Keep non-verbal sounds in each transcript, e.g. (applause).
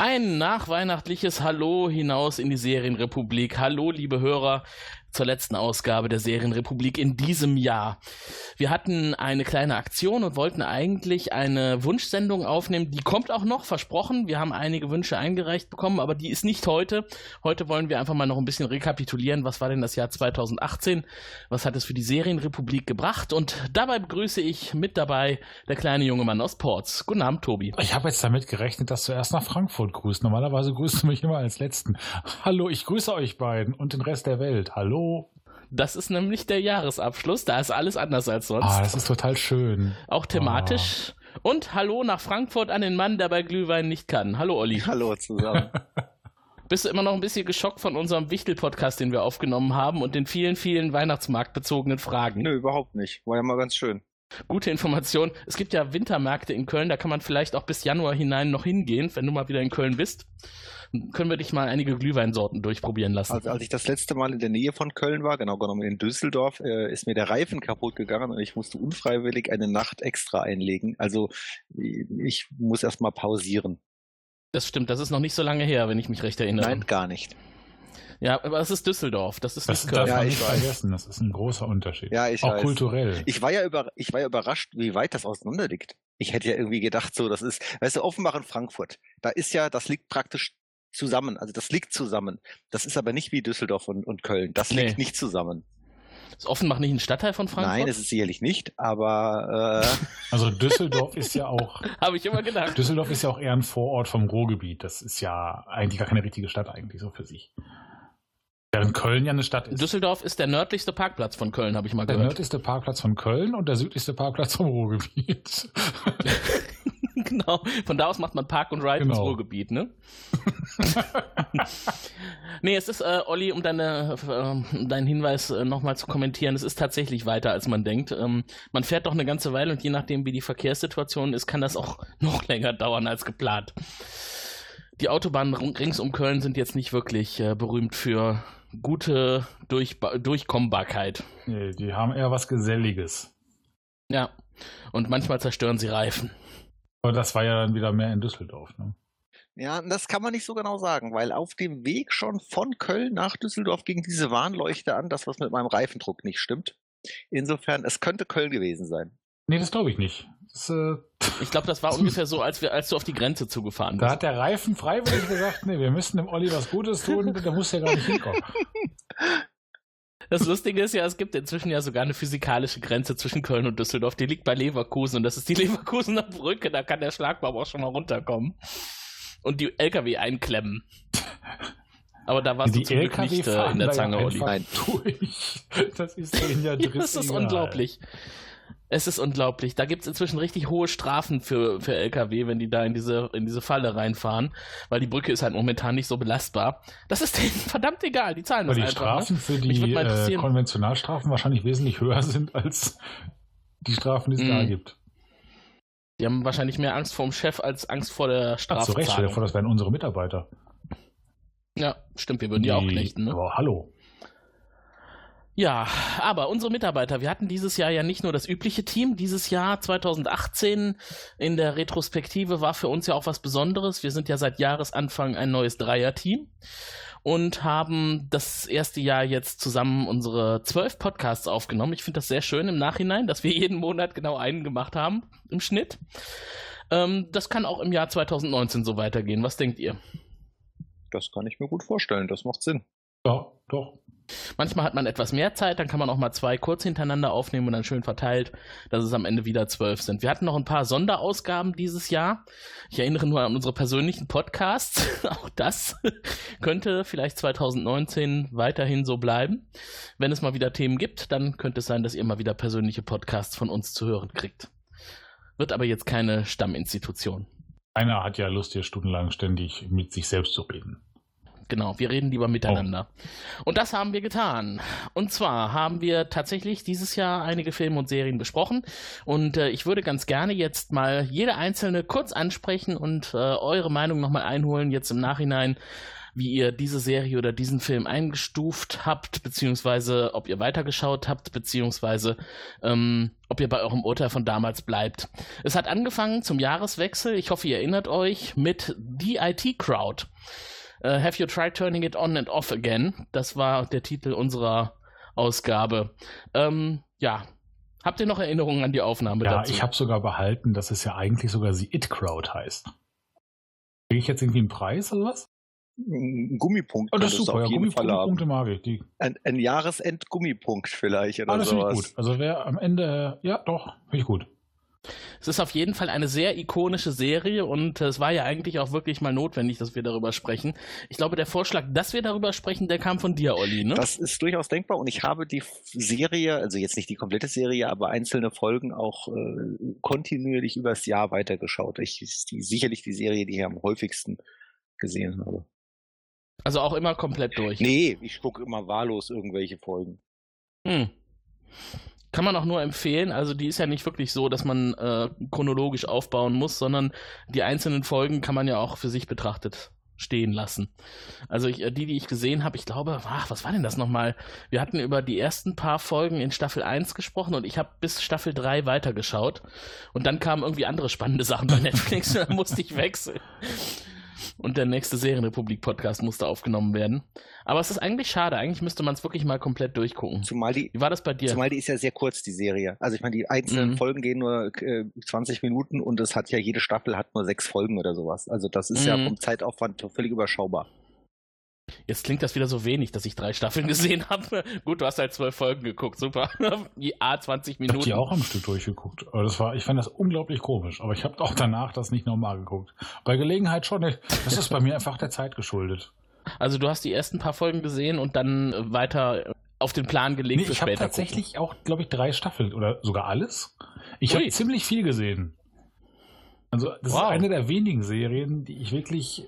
Ein nachweihnachtliches Hallo hinaus in die Serienrepublik. Hallo, liebe Hörer, zur letzten Ausgabe der Serienrepublik in diesem Jahr. Wir hatten eine kleine Aktion und wollten eigentlich eine Wunschsendung aufnehmen. Die kommt auch noch, versprochen. Wir haben einige Wünsche eingereicht bekommen, aber die ist nicht heute. Heute wollen wir einfach mal noch ein bisschen rekapitulieren. Was war denn das Jahr 2018? Was hat es für die Serienrepublik gebracht? Und dabei begrüße ich mit dabei der kleine junge Mann aus Ports. Guten Abend, Tobi. Ich habe jetzt damit gerechnet, dass du erst nach Frankfurt grüßt. Normalerweise grüßt du mich immer als Letzten. Hallo, ich grüße euch beiden und den Rest der Welt. Hallo. Das ist nämlich der Jahresabschluss. Da ist alles anders als sonst. Ah, das ist total schön. Auch thematisch. Und hallo nach Frankfurt an den Mann, der bei Glühwein nicht kann. Hallo Olli. Hallo zusammen. (laughs) Bist du immer noch ein bisschen geschockt von unserem Wichtel-Podcast, den wir aufgenommen haben und den vielen, vielen weihnachtsmarktbezogenen Fragen? Nö, überhaupt nicht. War ja mal ganz schön. Gute Information. Es gibt ja Wintermärkte in Köln, da kann man vielleicht auch bis Januar hinein noch hingehen, wenn du mal wieder in Köln bist. Können wir dich mal einige Glühweinsorten durchprobieren lassen. Also als ich das letzte Mal in der Nähe von Köln war, genau genommen in Düsseldorf, äh, ist mir der Reifen kaputt gegangen und ich musste unfreiwillig eine Nacht extra einlegen. Also ich muss erstmal pausieren. Das stimmt, das ist noch nicht so lange her, wenn ich mich recht erinnere. Nein, gar nicht. Ja, aber es ist Düsseldorf, das ist Das nicht darf Köln. Ja, man ich nicht weiß. vergessen. Das ist ein großer Unterschied. Ja, ich Auch weiß. kulturell. Ich war ja über, ich war ja überrascht, wie weit das auseinander liegt. Ich hätte ja irgendwie gedacht, so, das ist, weißt du, Offenbach und Frankfurt. Da ist ja, das liegt praktisch zusammen. Also das liegt zusammen. Das ist aber nicht wie Düsseldorf und, und Köln. Das Nee. liegt nicht zusammen. Ist Offenbach nicht ein Stadtteil von Frankfurt? Nein, es ist sicherlich nicht, aber äh, Also (laughs) Düsseldorf ist ja auch (laughs) Habe ich immer gedacht. Düsseldorf ist ja auch eher ein Vorort vom Ruhrgebiet. Das ist ja eigentlich gar keine richtige Stadt eigentlich so für sich. Während Köln ja eine Stadt ist. Düsseldorf ist der nördlichste Parkplatz von Köln, habe ich mal der gehört. nördlichste Parkplatz von Köln und der südlichste Parkplatz vom Ruhrgebiet. (laughs) genau. Von da aus macht man Park und Ride ins Genau. Ruhrgebiet, ne? (laughs) nee, es ist, äh, Olli, um deine, äh, deinen Hinweis äh, nochmal zu kommentieren, es ist tatsächlich weiter, als man denkt. Ähm, man fährt doch eine ganze Weile und je nachdem, wie die Verkehrssituation ist, kann das auch (laughs) noch länger dauern als geplant. Die Autobahnen rings um Köln sind jetzt nicht wirklich äh, berühmt für gute Durchba Durchkommbarkeit. nee, die haben eher was Geselliges. Ja. Und manchmal zerstören sie Reifen. Aber das war ja dann wieder mehr in Düsseldorf. Ne? Ja, das kann man nicht so genau sagen, weil auf dem Weg schon von Köln nach Düsseldorf ging diese Warnleuchte an, dass was mit meinem Reifendruck nicht stimmt. Insofern, es könnte Köln gewesen sein. Nee, das glaube ich nicht. Das, äh, (laughs) Ich glaube, das war ungefähr so, als, wir, als du auf die Grenze zugefahren da bist. hat der Reifen freiwillig gesagt, nee, wir müssen dem Olli was Gutes tun, (laughs) der muss ja gar nicht hinkommen. Das Lustige ist ja, es gibt inzwischen ja sogar eine physikalische Grenze zwischen Köln und Düsseldorf. Die liegt bei Leverkusen und das ist die (laughs) Leverkusener Brücke. Da kann der Schlagbaum auch schon mal runterkommen und die LKW einklemmen. Aber da warst die du zum Glück LKW nicht äh, in der da Zange, Olli. einfach durch. Das ist denen ja es ist unglaublich. Es ist unglaublich. Da gibt es inzwischen richtig hohe Strafen für, für LKW, wenn die da in diese, in diese Falle reinfahren, weil die Brücke ist halt momentan nicht so belastbar. Das ist (laughs) denen verdammt egal. Die zahlen Weil das die einfach. Strafen ne? für Mich würd die äh. Konventionalstrafen wahrscheinlich wesentlich höher (laughs) sind als die Strafen, die es da Mhm. gibt. Die haben wahrscheinlich mehr Angst vor dem Chef als Angst vor der Ach, zu Recht, stell dir vor, das wären unsere Mitarbeiter. Ja, stimmt, wir würden die, auch knechten. Ne? Aber hallo. Ja, aber unsere Mitarbeiter, wir hatten dieses Jahr ja nicht nur das übliche Team. Dieses Jahr 2018 in der Retrospektive war für uns ja auch was Besonderes. Wir sind ja seit Jahresanfang ein neues Dreier-Team und haben das erste Jahr jetzt zusammen unsere zwölf Podcasts aufgenommen. Ich finde das sehr schön im Nachhinein, dass wir jeden Monat genau einen gemacht haben im Schnitt. Ähm, das kann auch im Jahr 2019 so weitergehen. Was denkt ihr? Das kann ich mir gut vorstellen, das macht Sinn. Ja, doch. Manchmal hat man etwas mehr Zeit, dann kann man auch mal zwei kurz hintereinander aufnehmen und dann schön verteilt, dass es am Ende wieder zwölf sind. Wir hatten noch ein paar Sonderausgaben dieses Jahr. Ich erinnere nur an unsere persönlichen Podcasts. (laughs) auch das (laughs) könnte vielleicht 2019 weiterhin so bleiben. Wenn es mal wieder Themen gibt, dann könnte es sein, dass ihr mal wieder persönliche Podcasts von uns zu hören kriegt. wird aber jetzt keine Stamminstitution. Einer hat ja Lust, hier stundenlang ständig mit sich selbst zu reden. Genau, wir reden lieber miteinander. Und das haben wir getan. Und zwar haben wir tatsächlich dieses Jahr einige Filme und Serien besprochen. Und äh, ich würde ganz gerne jetzt mal jede einzelne kurz ansprechen und äh, eure Meinung nochmal einholen, jetzt im Nachhinein, wie ihr diese Serie oder diesen Film eingestuft habt, beziehungsweise ob ihr weitergeschaut habt, beziehungsweise ähm, ob ihr bei eurem Urteil von damals bleibt. Es hat angefangen zum Jahreswechsel, ich hoffe, ihr erinnert euch, mit The IT Crowd. Uh, Have You Tried Turning It On and Off Again? Das war der Titel unserer Ausgabe. Ähm, ja, habt ihr noch Erinnerungen an die Aufnahme Ja, dazu? ich habe sogar behalten, dass es ja eigentlich sogar The It Crowd heißt. Kriege ich jetzt irgendwie einen Preis oder was? Ein Gummipunkt. Oh, das ist super, ja, auf jeden Gummi Fall haben. Gummipunkte mag ich. Die, Ein, ein Jahresend-Gummipunkt vielleicht oder ah, das sowas. gut. Also wer am Ende, ja doch, finde ich gut. Es ist auf jeden Fall eine sehr ikonische Serie und es war ja eigentlich auch wirklich mal notwendig, dass wir darüber sprechen. Ich glaube, der Vorschlag, dass wir darüber sprechen, der kam von dir, Olli, ne? Das ist durchaus denkbar und ich habe die Serie, also jetzt nicht die komplette Serie, aber einzelne Folgen auch äh, kontinuierlich übers Jahr weitergeschaut. Ich ist die, sicherlich die Serie, die ich am häufigsten gesehen habe. Also auch immer komplett durch. Nee, ich gucke immer wahllos irgendwelche Folgen. Hm. Kann man auch nur empfehlen. Also die ist ja nicht wirklich so, dass man äh, chronologisch aufbauen muss, sondern die einzelnen Folgen kann man ja auch für sich betrachtet stehen lassen. Also ich, äh, die, die ich gesehen habe, ich glaube, ach, was war denn das nochmal? Wir hatten über die ersten paar Folgen in Staffel 1 gesprochen und ich habe bis Staffel 3 weitergeschaut. Und dann kamen irgendwie andere spannende Sachen bei Netflix (laughs) und dann musste ich wechseln. Und der nächste Serienrepublik-Podcast musste aufgenommen werden. Aber es ist eigentlich schade. Eigentlich müsste man es wirklich mal komplett durchgucken. Zumal die, Wie war das bei dir? zumal die ist ja sehr kurz, die Serie. Also ich meine, die einzelnen Mhm. Folgen gehen nur äh, 20 Minuten und es hat ja jede Staffel hat nur sechs Folgen oder sowas. Also das ist ja Mhm. vom Zeitaufwand völlig überschaubar. Jetzt klingt das wieder so wenig, dass ich drei Staffeln gesehen habe. (laughs) Gut, du hast halt zwölf Folgen geguckt, super. (laughs) Die A 20 Ich habe Minuten. die auch am Stück durchgeguckt. Aber das war, ich fand das unglaublich komisch. Aber ich habe auch danach das nicht nochmal geguckt. Bei Gelegenheit schon. Das ist bei mir einfach der Zeit geschuldet. Also du hast die ersten paar Folgen gesehen und dann weiter auf den Plan gelegt Nee, für ich habe später. tatsächlich auch, glaube ich, drei Staffeln oder sogar alles. Ich habe ziemlich viel gesehen. Also das Wow. ist eine der wenigen Serien, die ich wirklich,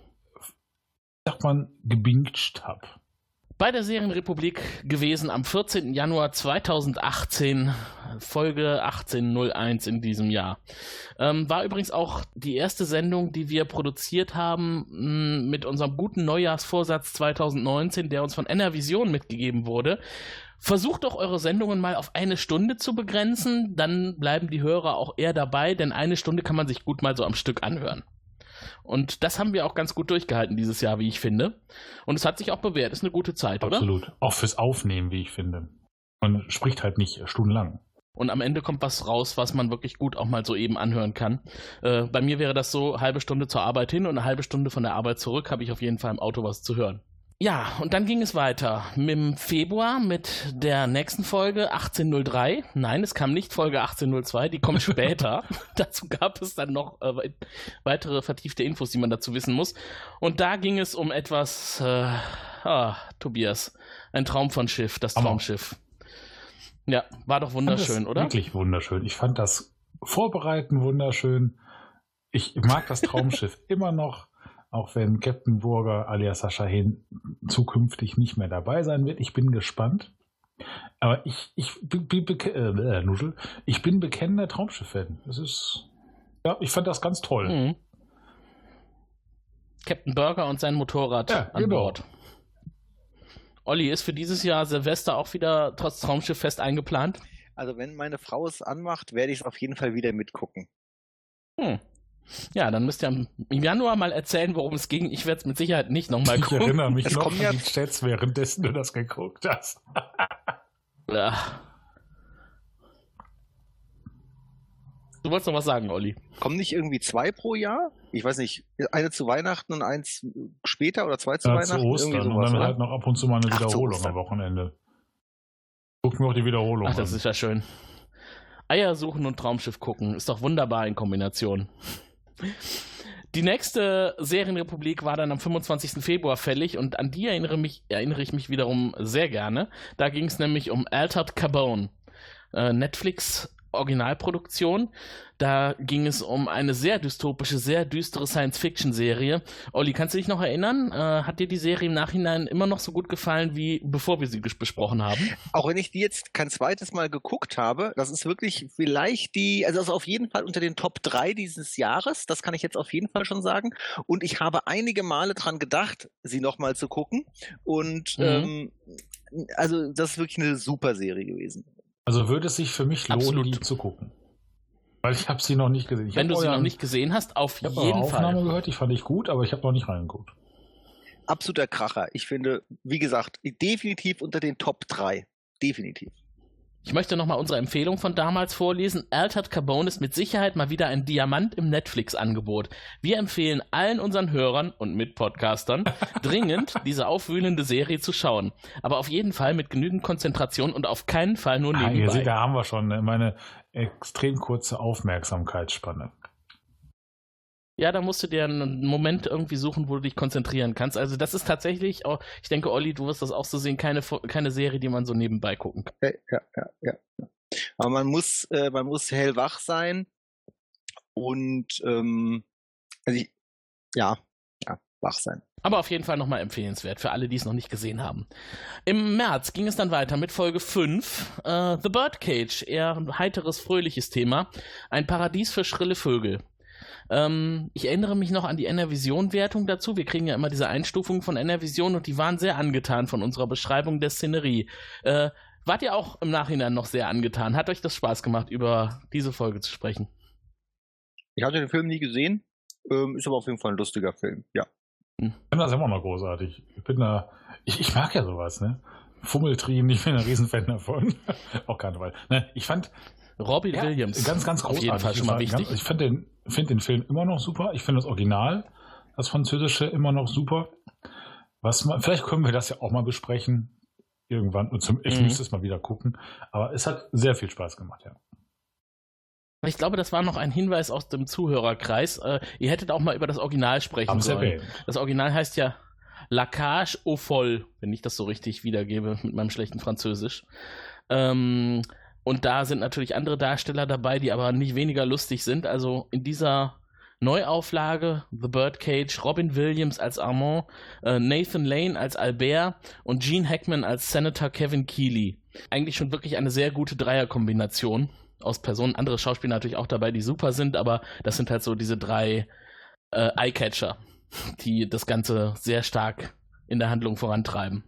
sagt man, gebinged habe. Bei der Serienrepublik gewesen am 14. Januar 2018, Folge 1801 in diesem Jahr. Ähm, war übrigens auch die erste Sendung, die wir produziert haben mh, mit unserem guten Neujahrsvorsatz 2019, der uns von Enervision mitgegeben wurde. Versucht doch eure Sendungen mal auf eine Stunde zu begrenzen, dann bleiben die Hörer auch eher dabei, denn eine Stunde kann man sich gut mal so am Stück anhören. Und das haben wir auch ganz gut durchgehalten dieses Jahr, wie ich finde. Und es hat sich auch bewährt. Ist eine gute Zeit, oder? Absolut. Auch fürs Aufnehmen, wie ich finde. Man spricht halt nicht stundenlang. Und am Ende kommt was raus, was man wirklich gut auch mal so eben anhören kann. Äh, bei mir wäre das so, halbe Stunde zur Arbeit hin und eine halbe Stunde von der Arbeit zurück, habe ich auf jeden Fall im Auto was zu hören. Ja, und dann ging es weiter im Februar mit der nächsten Folge 1803. Nein, es kam nicht Folge 1802, die kommt (laughs) später. dazu gab es dann noch äh, weit- weitere vertiefte Infos, die man dazu wissen muss. Und da ging es um etwas, äh, ah, Tobias, ein Traum von Schiff, das. Traumschiff. Ja, war doch wunderschön, oder? Wirklich wunderschön. Ich fand das Vorbereiten wunderschön. Ich mag das Traumschiff (laughs) immer noch, auch wenn Captain Burger alias Sascha Hehn zukünftig nicht mehr dabei sein wird. Ich bin gespannt. Aber ich, ich, bin- bin beke- äh, Nuschel, ich bin bekennender Traumschiff-Fan. Das ist, ja, ich fand das ganz toll. Mhm. Captain Burger und sein Motorrad Ja, an genau. Bord. Olli, ist für dieses Jahr Silvester auch wieder trotz Traumschiff fest eingeplant? Also wenn meine Frau es anmacht, werde ich es auf jeden Fall wieder mitgucken. Hm. Ja, dann müsst ihr im Januar mal erzählen, worum es ging. Ich werde es mit Sicherheit nicht nochmal Ich gucken. erinnere mich Es noch an ja- die Chats, währenddessen du das geguckt hast. Ja. Du wolltest noch was sagen, Olli. Kommen nicht irgendwie zwei pro Jahr? Ich weiß nicht, eine zu Weihnachten und eins später oder zwei zu Ja, Weihnachten? zu Ostern Irgendwie und sowas, dann oder? halt noch ab und zu mal eine Ach, Wiederholung am Wochenende. Guck mir auch die Wiederholung Ach, das an. ist ja schön. Eier suchen und Traumschiff gucken. Ist doch wunderbar in Kombination. Die nächste Serienrepublik war dann am 25. Februar fällig und an die erinnere, mich, erinnere ich mich wiederum sehr gerne. Da ging es nämlich um Altered Carbone. Äh, Netflix Originalproduktion. Da ging es um eine sehr dystopische, sehr düstere Science-Fiction-Serie. Olli, kannst du dich noch erinnern? Äh, hat dir die Serie im Nachhinein immer noch so gut gefallen, wie bevor wir sie besprochen haben? Auch wenn ich die jetzt kein zweites Mal geguckt habe, das ist wirklich vielleicht die, also das ist auf jeden Fall unter den Top 3 dieses Jahres, das kann ich jetzt auf jeden Fall schon sagen. Und ich habe einige Male dran gedacht, sie nochmal zu gucken. Und mhm. ähm, also das ist wirklich eine super Serie gewesen. Also würde es sich für mich lohnen, Absolut. die zu gucken. Weil ich habe sie noch nicht gesehen. Ich Wenn du sie noch nicht gesehen hast, auf ich jeden Fall. Ich habe Aufnahme gehört, die fand ich gut, aber ich habe noch nicht reingeguckt. Absoluter Kracher. Ich finde, wie gesagt, definitiv unter den Top 3. Definitiv. Ich möchte nochmal unsere Empfehlung von damals vorlesen. Altered Carbone ist mit Sicherheit mal wieder ein Diamant im Netflix-Angebot. Wir empfehlen allen unseren Hörern und Mitpodcastern (laughs) dringend, diese aufwühlende Serie zu schauen. Aber auf jeden Fall mit genügend Konzentration und auf keinen Fall nur nebenbei. Ah, ihr seht, da haben wir schon meine extrem kurze Aufmerksamkeitsspanne. Ja, da musst du dir einen Moment irgendwie suchen, wo du dich konzentrieren kannst. Also das ist tatsächlich, auch, ich denke, Olli, du wirst das auch so sehen, keine, keine Serie, die man so nebenbei gucken kann. Ja, ja, ja. Aber man muss, äh, man muss hellwach sein und ähm, also ich, ja, ja, wach sein. Aber auf jeden Fall nochmal empfehlenswert für alle, die es noch nicht gesehen haben. Im März ging es dann weiter mit Folge 5, äh, The Birdcage, eher ein heiteres, fröhliches Thema. Ein Paradies für schrille Vögel. Ähm, ich erinnere mich noch an die NRVision-Wertung dazu. Wir kriegen ja immer diese Einstufung von NRVision und die waren sehr angetan von unserer Beschreibung der Szenerie. Äh, wart ihr auch im Nachhinein noch sehr angetan? Hat euch das Spaß gemacht, über diese Folge zu sprechen? Ich hatte den Film nie gesehen, ähm, ist aber auf jeden Fall ein lustiger Film, ja. Hm. Ich finde das immer noch großartig. Ich bin da, ich, ich mag ja sowas, ne? Fummeltrien, ich bin ein Riesenfan davon. (laughs) auch Karneval. Ne, ich fand, Robbie ja, Williams. Ganz, ganz großartig. Auf jeden Fall schon mal wichtig. Ganz, ich finde den, find den Film immer noch super. Ich finde das Original, das Französische, immer noch super. Was man, vielleicht können wir das ja auch mal besprechen. Irgendwann. Und zum, ich mhm. müsste es mal wieder gucken. Aber es hat sehr viel Spaß gemacht, ja. Ich glaube, das war noch ein Hinweis aus dem Zuhörerkreis. Äh, ihr hättet auch mal über das Original sprechen Haben sollen. Das Original heißt ja La Cage au Foll, wenn ich das so richtig wiedergebe mit meinem schlechten Französisch. Ähm, und da sind natürlich andere Darsteller dabei, die aber nicht weniger lustig sind. Also in dieser Neuauflage The Birdcage, Robin Williams als Armand, äh, Nathan Lane als Albert und Gene Hackman als Senator Kevin Keeley. Eigentlich schon wirklich eine sehr gute Dreierkombination aus Personen. Andere Schauspieler natürlich auch dabei, die super sind, aber das sind halt so diese drei äh, Eyecatcher, die das Ganze sehr stark in der Handlung vorantreiben.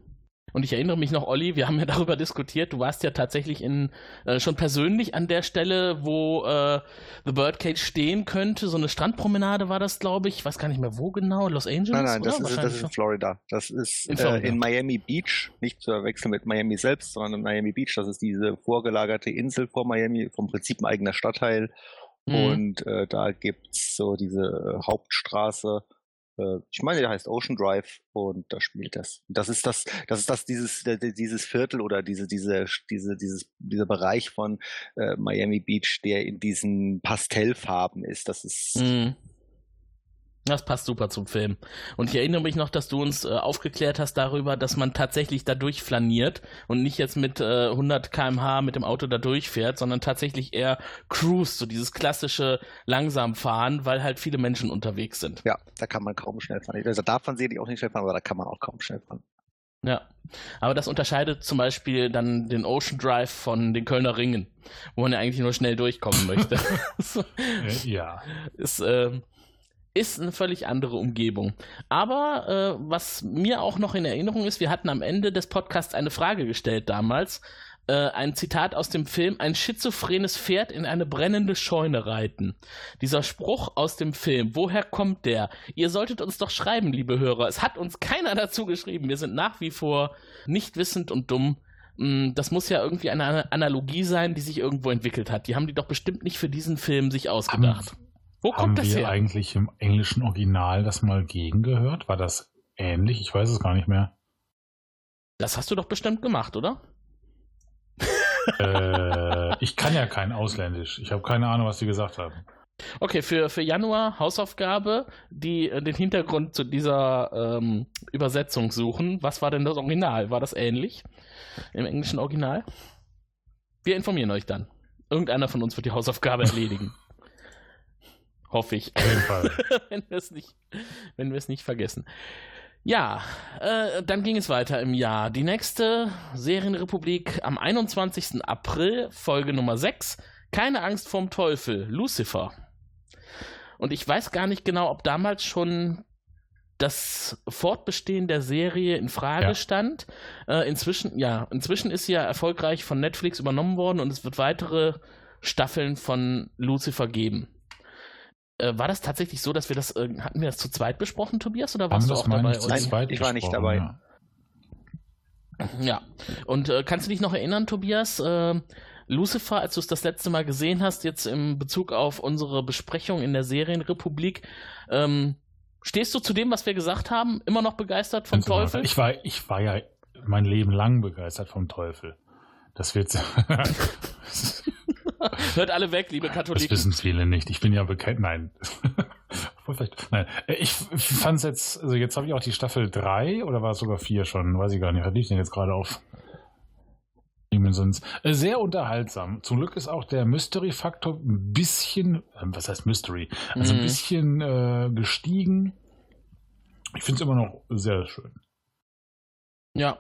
Und ich erinnere mich noch, Olli, wir haben ja (laughs) darüber diskutiert, du warst ja tatsächlich in, äh, schon persönlich an der Stelle, wo äh, The Birdcage stehen könnte. So eine Strandpromenade war das, glaube ich. Ich weiß gar nicht mehr, wo genau. Los Angeles? Nein, nein, das, ist, das ist in Florida. Das ist in, äh, in, Miami Beach. Nicht zu verwechseln mit Miami selbst, sondern in Miami Beach. Das ist diese vorgelagerte Insel vor Miami, vom Prinzip ein eigener Stadtteil. Mhm. Und äh, da gibt's so diese Hauptstraße äh, ich meine, der heißt Ocean Drive und da spielt das. Das ist das, das ist das, dieses, dieses Viertel oder diese, diese, diese, dieses, dieser Bereich von äh, Miami Beach, der in diesen Pastellfarben ist. Das ist, mhm. Das passt super zum Film. Und ich erinnere mich noch, dass du uns äh, aufgeklärt hast darüber, dass man tatsächlich da durchflaniert und nicht jetzt mit äh, 100 km/h mit dem Auto da durchfährt, sondern tatsächlich eher cruise, so dieses klassische langsam fahren, weil halt viele Menschen unterwegs sind. Ja, da kann man kaum schnell fahren. Also darf man sicherlich auch nicht schnell fahren, aber da kann man auch kaum schnell fahren. Ja, aber das unterscheidet zum Beispiel dann den Ocean Drive von den Kölner Ringen, wo man ja eigentlich nur schnell durchkommen möchte. (laughs) (laughs) ja. Ist, äh, ist eine völlig andere Umgebung. Aber äh, was mir auch noch in Erinnerung ist, wir hatten am Ende des Podcasts eine Frage gestellt damals. Äh, ein Zitat aus dem Film, ein schizophrenes Pferd in eine brennende Scheune reiten. Dieser Spruch aus dem Film, woher kommt der? Ihr solltet uns doch schreiben, liebe Hörer. Es hat uns keiner (laughs) dazu geschrieben. Wir sind nach wie vor nicht wissend und dumm. Mm, das muss ja irgendwie eine Analogie sein, die sich irgendwo entwickelt hat. Die haben die doch bestimmt nicht für diesen Film sich ausgedacht. Haben wo kommt Haben das wir her? eigentlich im englischen Original das mal gegengehört? War das ähnlich? Ich weiß es gar nicht mehr. Das hast du doch bestimmt gemacht, oder? (laughs) äh, ich kann ja kein Ausländisch. Ich habe keine Ahnung, was sie gesagt haben. Okay, für, für Januar Hausaufgabe, die äh, den Hintergrund zu dieser ähm, Übersetzung suchen. Was war denn das Original? War das ähnlich im englischen Original? Wir informieren euch dann. irgendeiner von uns wird die Hausaufgabe (laughs) erledigen. Hoffe ich. Auf jeden Fall. (laughs) wenn wir es nicht, wenn wir es nicht vergessen. Ja, äh, dann ging es weiter im Jahr. Die nächste Serienrepublik am 21. April, Folge Nummer 6. Keine Angst vorm Teufel, Lucifer. Und ich weiß gar nicht genau, ob damals schon das Fortbestehen der Serie in Frage Ja. stand. Äh, inzwischen, ja, inzwischen ist sie ja erfolgreich von Netflix übernommen worden und es wird weitere Staffeln von Lucifer geben. Äh, war das tatsächlich so, dass wir das, äh, hatten wir das zu zweit besprochen, Tobias, oder warst Haben du auch dabei? zu Olli? Nein, zweit ich war nicht dabei. Ja. Ja. Und äh, kannst du dich noch erinnern, Tobias? Äh, Lucifer, als du es das letzte Mal gesehen hast, jetzt im Bezug auf unsere Besprechung in der Serienrepublik, ähm, stehst du zu dem, was wir gesagt haben? Immer noch begeistert vom genau. Teufel? Ich war, ich war ja mein Leben lang begeistert vom Teufel. Das wird. (laughs) (laughs) das (laughs) Hört alle weg, liebe Katholiken. wissen viele nicht. Ich bin ja bekannt. Nein. (laughs) Nein. Äh, Ich fand es jetzt, also jetzt habe ich auch die Staffel 3 oder war es sogar 4 schon? Weiß ich gar nicht. Was liegt denn jetzt gerade auf? Sonst. Äh, Sehr unterhaltsam. Zum Glück ist auch der Mystery-Faktor ein bisschen, äh, was heißt Mystery? Also ein Mhm. bisschen äh, gestiegen. Ich finde es immer noch sehr schön. Ja.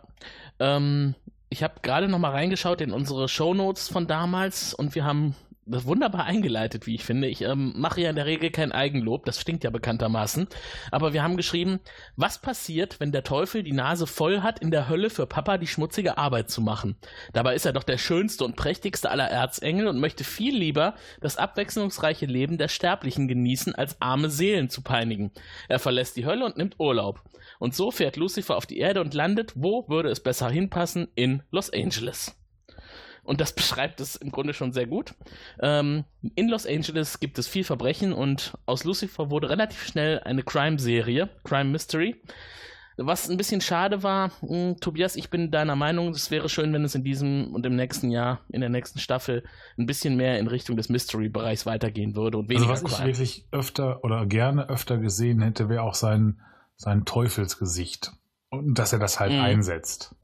Ähm, ich habe gerade noch mal reingeschaut in unsere Shownotes von damals und wir haben wunderbar eingeleitet, wie ich finde. Ich ähm, mache ja in der Regel kein Eigenlob, das stinkt ja bekanntermaßen. Aber wir haben geschrieben, was passiert, wenn der Teufel die Nase voll hat, in der Hölle für Papa die schmutzige Arbeit zu machen? Dabei ist er doch der schönste und prächtigste aller Erzengel und möchte viel lieber das abwechslungsreiche Leben der Sterblichen genießen, als arme Seelen zu peinigen. Er verlässt die Hölle und nimmt Urlaub. Und so fährt Lucifer auf die Erde und landet, wo würde es besser hinpassen? In Los Angeles. Und das (laughs) beschreibt es im Grunde schon sehr gut. Ähm, in Los Angeles gibt es viel Verbrechen und aus Lucifer wurde relativ schnell eine Crime-Serie, Crime Mystery. Was ein bisschen schade war, mh, Tobias, ich bin deiner Meinung, es wäre schön, wenn es in diesem und im nächsten Jahr, in der nächsten Staffel, ein bisschen mehr in Richtung des Mystery-Bereichs weitergehen würde und Also weniger was ich Crime. wirklich öfter oder gerne öfter gesehen hätte, wäre auch sein, sein Teufelsgesicht. Und dass er das halt Mhm. einsetzt.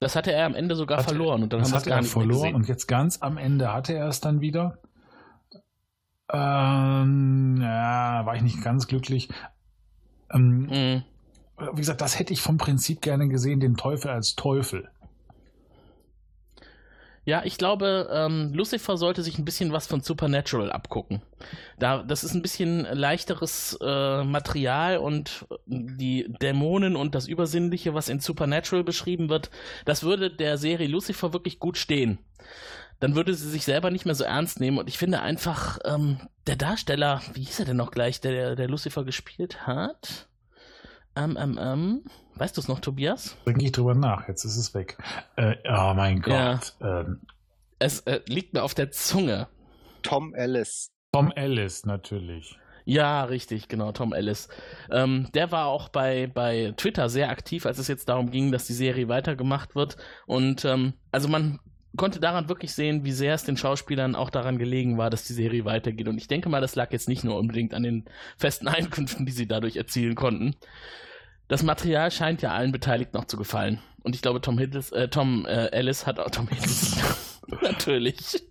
Das hatte er am Ende sogar Hat- verloren und dann das haben wir es hat er gar nicht verloren und jetzt ganz am Ende hatte er es dann wieder. Ähm, ja, war ich nicht ganz glücklich. Ähm, Mhm. Wie gesagt, das hätte ich vom Prinzip gerne gesehen, den Teufel als Teufel. Ja, ich glaube, ähm, Lucifer sollte sich ein bisschen was von Supernatural abgucken. Da, das ist ein bisschen leichteres äh, Material und die Dämonen und das Übersinnliche, was in Supernatural beschrieben wird, das würde der Serie Lucifer wirklich gut stehen. Dann würde sie sich selber nicht mehr so ernst nehmen und ich finde einfach, ähm, der Darsteller, wie hieß er denn noch gleich, der, der Lucifer gespielt hat? Ähm, ähm, ähm, weißt du es noch, Tobias? Denke ich drüber nach, jetzt ist es weg. Äh, oh mein Ja. Gott. Ähm, Es äh, liegt mir auf der Zunge. Tom Ellis. Tom Ellis natürlich. Ja, richtig, genau, Tom Ellis. Ähm, der war auch bei, bei Twitter sehr aktiv, als es jetzt darum ging, dass die Serie weitergemacht wird. Und ähm, also man konnte daran wirklich sehen, wie sehr es den Schauspielern auch daran gelegen war, dass die Serie weitergeht. Und ich denke mal, das lag jetzt nicht nur unbedingt an den festen (laughs) Einkünften, die sie dadurch erzielen konnten. Das Material scheint ja allen Beteiligten noch zu gefallen. Und ich glaube, Tom Hiddles, äh, Tom äh, Ellis hat auch (laughs) Tom Hiddles. (laughs) Natürlich.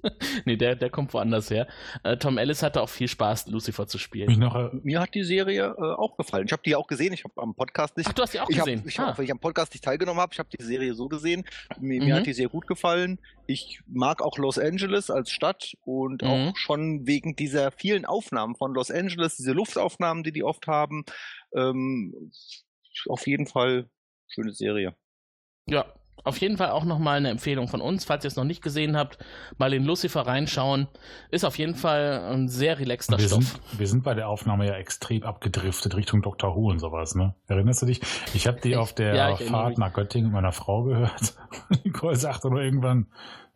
nee, der, der kommt woanders her. Äh, Tom Ellis hatte auch viel Spaß, Lucifer zu spielen. Noch, äh, Mir hat die Serie äh, auch gefallen. Ich habe die auch gesehen. Ich habe am Podcast nicht. Ach, du hast die auch ich hab, gesehen. ich, ah. auch wenn ich am Podcast nicht teilgenommen habe, ich habe die Serie so gesehen. Mir, Mhm. mir hat die sehr gut gefallen. Ich mag auch Los Angeles als Stadt und Mhm. auch schon wegen dieser vielen Aufnahmen von Los Angeles, diese Luftaufnahmen, die die oft haben. Ähm, auf jeden Fall schöne Serie. Ja, auf jeden Fall auch nochmal eine Empfehlung von uns. Falls ihr es noch nicht gesehen habt, mal in Lucifer reinschauen. Ist auf jeden Fall ein sehr relaxter wir, Stoff. sind, wir sind bei der Aufnahme ja extrem abgedriftet Richtung Dr. Who und sowas, ne? Erinnerst du dich? Ich habe die Ich- auf der ja, Fahrt nach Göttingen mit meiner Frau gehört. (laughs) Nicole sagte nur irgendwann,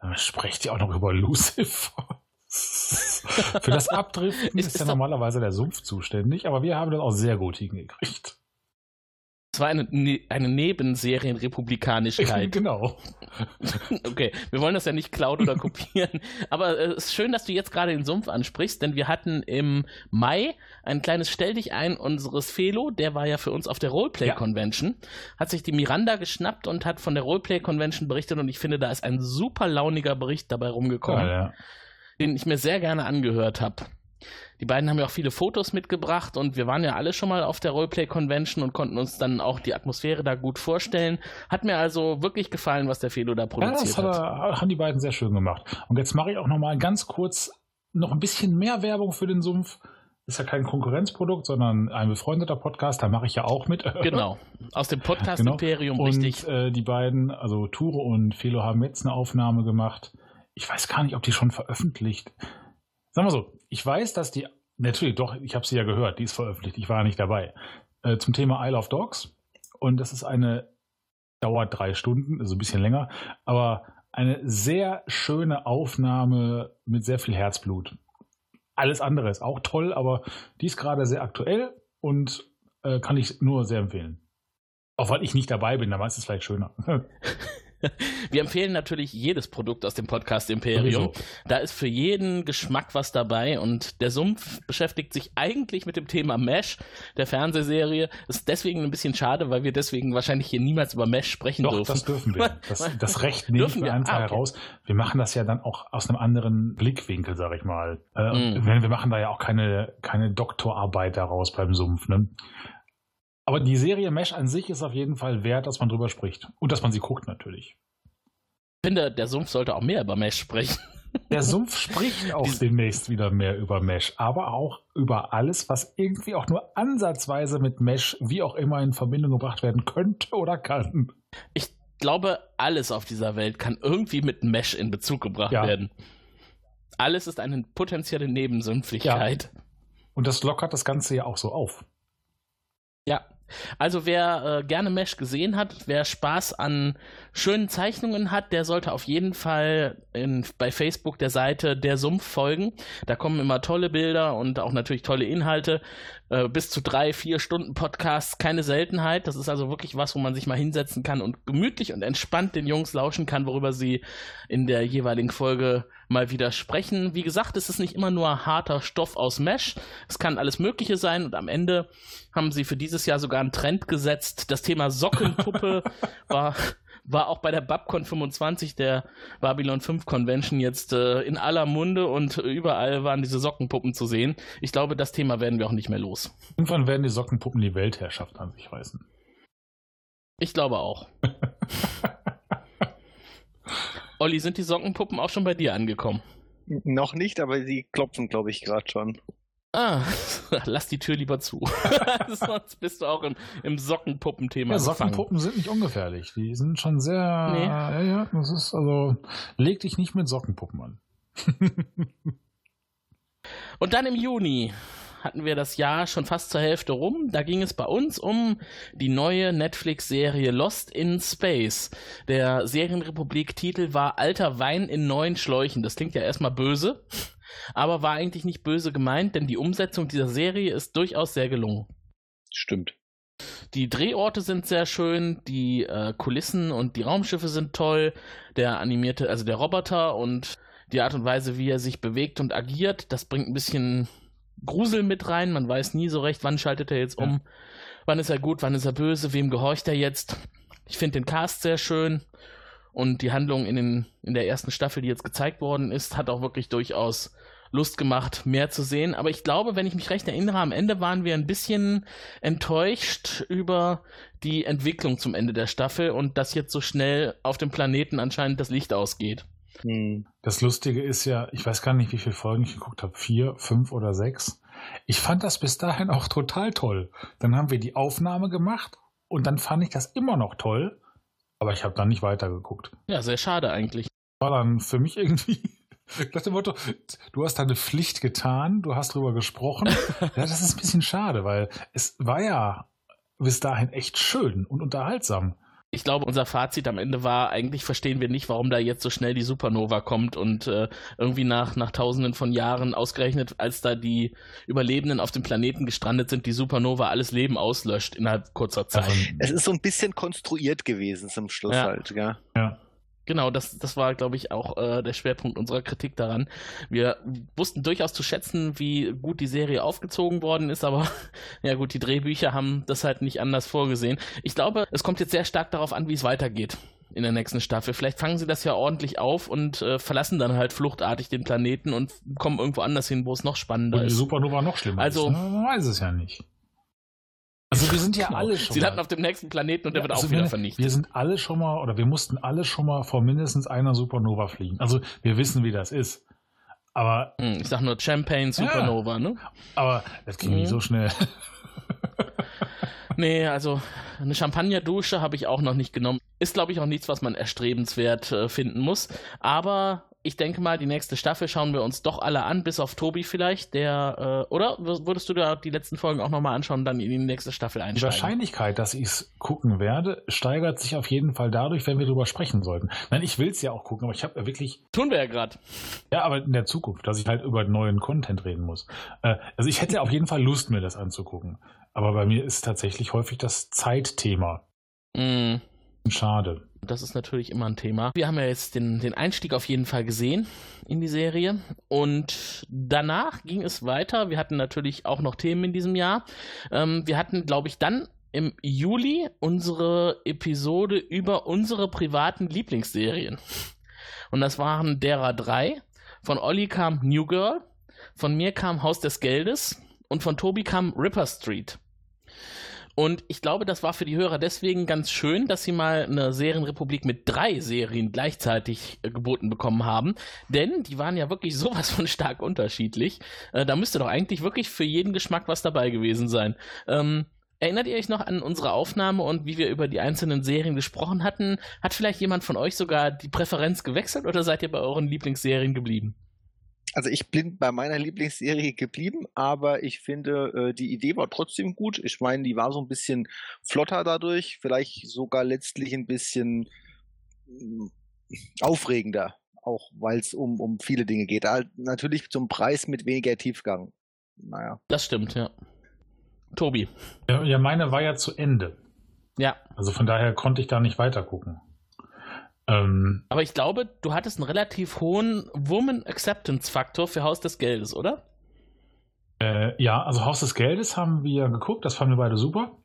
"Äh, sprecht ihr auch noch über Lucifer? (laughs) Für das Abdriften Ist- ist, ja normalerweise der Sumpf zuständig, aber wir haben das auch sehr gut hingekriegt. Es war eine, ne, eine Nebenserienrepublikanischkeit. (laughs) genau. Okay, wir wollen das ja nicht klauen oder kopieren, aber äh, es ist schön, dass du jetzt gerade den Sumpf ansprichst, denn wir hatten im Mai ein kleines Stell dich ein unseres Felo, der war ja für uns auf der Roleplay Convention, hat sich die Miranda geschnappt und hat von der Roleplay Convention berichtet und ich finde, da ist ein super launiger Bericht dabei rumgekommen, Ja, ja. den ich mir sehr gerne angehört habe. Die beiden haben ja auch viele Fotos mitgebracht und wir waren ja alle schon mal auf der Roleplay Convention und konnten uns dann auch die Atmosphäre da gut vorstellen. Hat mir also wirklich gefallen, was der Felo da Ja, produziert das hat er, haben die beiden sehr schön gemacht. Und jetzt mache ich auch noch mal ganz kurz noch ein bisschen mehr Werbung für den Sumpf. Ist ja kein Konkurrenzprodukt, sondern ein befreundeter Podcast. Da mache ich ja auch mit. (laughs) Genau. Aus dem Podcast Genau. Imperium, Und richtig. äh, die beiden, also Ture und Felo, haben jetzt eine Aufnahme gemacht. Ich weiß gar nicht, ob die schon veröffentlicht. Sagen wir so, ich weiß, dass die, natürlich, doch, ich habe sie ja gehört, die ist veröffentlicht, ich war ja nicht dabei. Äh, zum Thema Isle of Dogs. Und das ist eine, dauert drei Stunden, also ein bisschen länger, aber eine sehr schöne Aufnahme mit sehr viel Herzblut. Alles andere ist auch toll, aber die ist gerade sehr aktuell und äh, kann ich nur sehr empfehlen. Auch weil ich nicht dabei bin, dann ist es vielleicht schöner. (laughs) Wir empfehlen natürlich jedes Produkt aus dem Podcast Imperium. Sowieso. Da ist für jeden Geschmack was dabei und der Sumpf beschäftigt sich eigentlich mit dem Thema Mesh, der Fernsehserie. Ist deswegen ein bisschen schade, weil wir deswegen wahrscheinlich hier niemals über Mesh sprechen Doch, dürfen. das dürfen wir. Das, (laughs) das Recht nehme ich Dürfen wir? einfach Ah, okay. heraus. Wir machen das ja dann auch aus einem anderen Blickwinkel, sag ich mal. Äh, wir wir machen da ja auch keine, keine Doktorarbeit daraus beim Sumpf. Ne? Aber die Serie Mesh an sich ist auf jeden Fall wert, dass man drüber spricht. Und dass man sie guckt natürlich. Ich finde, der Sumpf sollte auch mehr über Mesh sprechen. Der Sumpf spricht (laughs) auch demnächst wieder mehr über Mesh, aber auch über alles, was irgendwie auch nur ansatzweise mit Mesh, wie auch immer, in Verbindung gebracht werden könnte oder kann. Ich glaube, alles auf dieser Welt kann irgendwie mit Mesh in Bezug gebracht Ja. werden. Alles ist eine potenzielle Nebensümpflichkeit. Und das lockert das Ganze ja auch so auf. Ja. Also wer äh, gerne Mesh gesehen hat, wer Spaß an schönen Zeichnungen hat, der sollte auf jeden Fall in, bei Facebook der Seite Der Sumpf folgen. Da kommen immer tolle Bilder und auch natürlich tolle Inhalte. Äh, bis zu drei, vier Stunden Podcasts, keine Seltenheit. Das ist also wirklich was, wo man sich mal hinsetzen kann und gemütlich und entspannt den Jungs lauschen kann, worüber sie in der jeweiligen Folge mal wieder sprechen. Wie gesagt, es ist nicht immer nur harter Stoff aus Mesh. Es kann alles Mögliche sein und am Ende haben sie für dieses Jahr sogar einen Trend gesetzt. Das Thema Sockenpuppe (laughs) war, war auch bei der Babcon 25, der Babylon 5 Convention, jetzt äh, in aller Munde und überall waren diese Sockenpuppen zu sehen. Ich glaube, das Thema werden wir auch nicht mehr los. Irgendwann werden die Sockenpuppen die Weltherrschaft an sich reißen. Ich glaube auch. (laughs) Olli, sind die Sockenpuppen auch schon bei dir angekommen? Noch nicht, aber sie klopfen, glaube ich, gerade schon. Ah, (laughs) lass die Tür lieber zu. (laughs) (laughs) Sonst bist du auch im, im Sockenpuppenthema Ja. Sockenpuppen sind nicht ungefährlich. Die sind schon sehr. Nee. Ja, ja, das ist also. Leg dich nicht mit Sockenpuppen an. Und dann im Juni hatten wir das Jahr schon fast zur Hälfte rum. Da ging es bei uns um die neue Netflix-Serie Lost in Space. Der Serienrepublik-Titel war Alter Wein in neuen Schläuchen. Das klingt ja erstmal böse, aber war eigentlich nicht böse gemeint, denn die Umsetzung dieser Serie ist durchaus sehr gelungen. Stimmt. Die Drehorte sind sehr schön, die äh, Kulissen und die Raumschiffe sind toll, der animierte, also der Roboter und die Art und Weise, wie er sich bewegt und agiert, das bringt ein bisschen Grusel mit rein. Man weiß nie so recht, wann schaltet er jetzt um, wann ist er gut, wann ist er böse, wem gehorcht er jetzt. Ich finde den Cast sehr schön und die Handlung in, den, in der ersten Staffel, die jetzt gezeigt worden ist, hat auch wirklich durchaus Lust gemacht, mehr zu sehen. Aber ich glaube, wenn ich mich recht erinnere, am Ende waren wir ein bisschen enttäuscht über die Entwicklung zum Ende der Staffel und dass jetzt so schnell auf dem Planeten anscheinend das Licht ausgeht. Hm. Das Lustige ist ja, ich weiß gar nicht, wie viele Folgen ich geguckt habe. Vier, fünf oder sechs. Ich fand das bis dahin auch total toll. Dann haben wir die Aufnahme gemacht und dann fand ich das immer noch toll. Aber ich habe dann nicht weitergeguckt. Ja, sehr schade eigentlich. War dann für mich irgendwie (laughs) nach dem Motto, du hast deine Pflicht getan, du hast drüber gesprochen. (laughs) ja, das ist ein bisschen schade, weil es war ja bis dahin echt schön und unterhaltsam. Ich glaube, unser Fazit am Ende war, eigentlich verstehen wir nicht, warum da jetzt so schnell die Supernova kommt und äh, irgendwie nach, nach tausenden von Jahren ausgerechnet, als da die Überlebenden auf dem Planeten gestrandet sind, die Supernova alles Leben auslöscht innerhalb kurzer Zeit. Es ist so ein bisschen konstruiert gewesen zum Schluss Ja. halt, ja. ja. Genau, das, das war, glaube ich, auch äh, der Schwerpunkt unserer Kritik daran. Wir wussten durchaus zu schätzen, wie gut die Serie aufgezogen worden ist, aber (laughs) ja gut, die Drehbücher haben das halt nicht anders vorgesehen. Ich glaube, es kommt jetzt sehr stark darauf an, wie es weitergeht in der nächsten Staffel. Vielleicht fangen sie das ja ordentlich auf und äh, verlassen dann halt fluchtartig den Planeten und kommen irgendwo anders hin, wo es noch spannender Und die ist. Supernova noch schlimmer Also- ist. Ne? Man weiß es ja nicht. Also wir sind ja Genau. alle schon Sie landen auf dem nächsten Planeten und der Ja, wird also auch wieder wir- vernichtet. Wir sind alle schon mal, oder wir mussten alle schon mal vor mindestens einer Supernova fliegen. Also wir wissen, wie das ist. Aber, Hm, ich sag nur Champagne Supernova, ne? aber das ging Mhm. nicht so schnell. Nee, also eine Champagnerdusche habe ich auch noch nicht genommen. Ist, glaube ich, auch nichts, was man erstrebenswert äh, finden muss. Aber ich denke mal, die nächste Staffel schauen wir uns doch alle an, bis auf Tobi vielleicht, der, äh, oder würdest du da die letzten Folgen auch nochmal anschauen und dann in die nächste Staffel Die einsteigen? Wahrscheinlichkeit, dass ich es gucken werde, steigert sich auf jeden Fall dadurch, wenn wir drüber sprechen sollten. Nein, ich will es ja auch gucken, aber ich habe ja wirklich, Tun wir ja gerade. ja, aber in der Zukunft, dass ich halt über neuen Content reden muss. Äh, also ich hätte auf jeden Fall Lust, mir das anzugucken. Aber bei mir ist tatsächlich häufig das Zeitthema. Mm, Schade. Das ist natürlich immer ein Thema. Wir haben ja jetzt den, den Einstieg auf jeden Fall gesehen in die Serie. Und danach ging es weiter. Wir hatten natürlich auch noch Themen in diesem Jahr. Ähm, wir hatten, glaube ich, dann im Juli unsere Episode über unsere privaten Lieblingsserien. Und das waren derer drei. Von Olli kam New Girl, von mir kam Haus des Geldes und von Tobi kam Ripper Street. Und ich glaube, das war für die Hörer deswegen ganz schön, dass sie mal eine Serienrepublik mit drei Serien gleichzeitig äh, geboten bekommen haben. Denn die waren ja wirklich (laughs) sowas von stark unterschiedlich. Äh, da müsste doch eigentlich wirklich für jeden Geschmack was dabei gewesen sein. Ähm, erinnert ihr euch noch an unsere Aufnahme und wie wir über die einzelnen Serien gesprochen hatten? Hat vielleicht jemand von euch sogar die Präferenz gewechselt oder seid ihr bei euren Lieblingsserien geblieben? Also ich bin bei meiner Lieblingsserie geblieben, aber ich finde, äh, die Idee war trotzdem gut. Ich meine, die war so ein bisschen flotter dadurch, vielleicht sogar letztlich ein bisschen mm, aufregender, auch weil es um, um viele Dinge geht. Halt natürlich zum Preis mit weniger Tiefgang. Naja. Das stimmt, ja. Tobi. Ja, ja, meine war ja zu Ende. Ja, Also von daher konnte ich da nicht weiter gucken. Ähm, aber ich glaube, du hattest einen relativ hohen Woman Acceptance Faktor für Haus des Geldes, oder? äh, ja, also Haus des Geldes haben wir geguckt, das fanden wir beide super.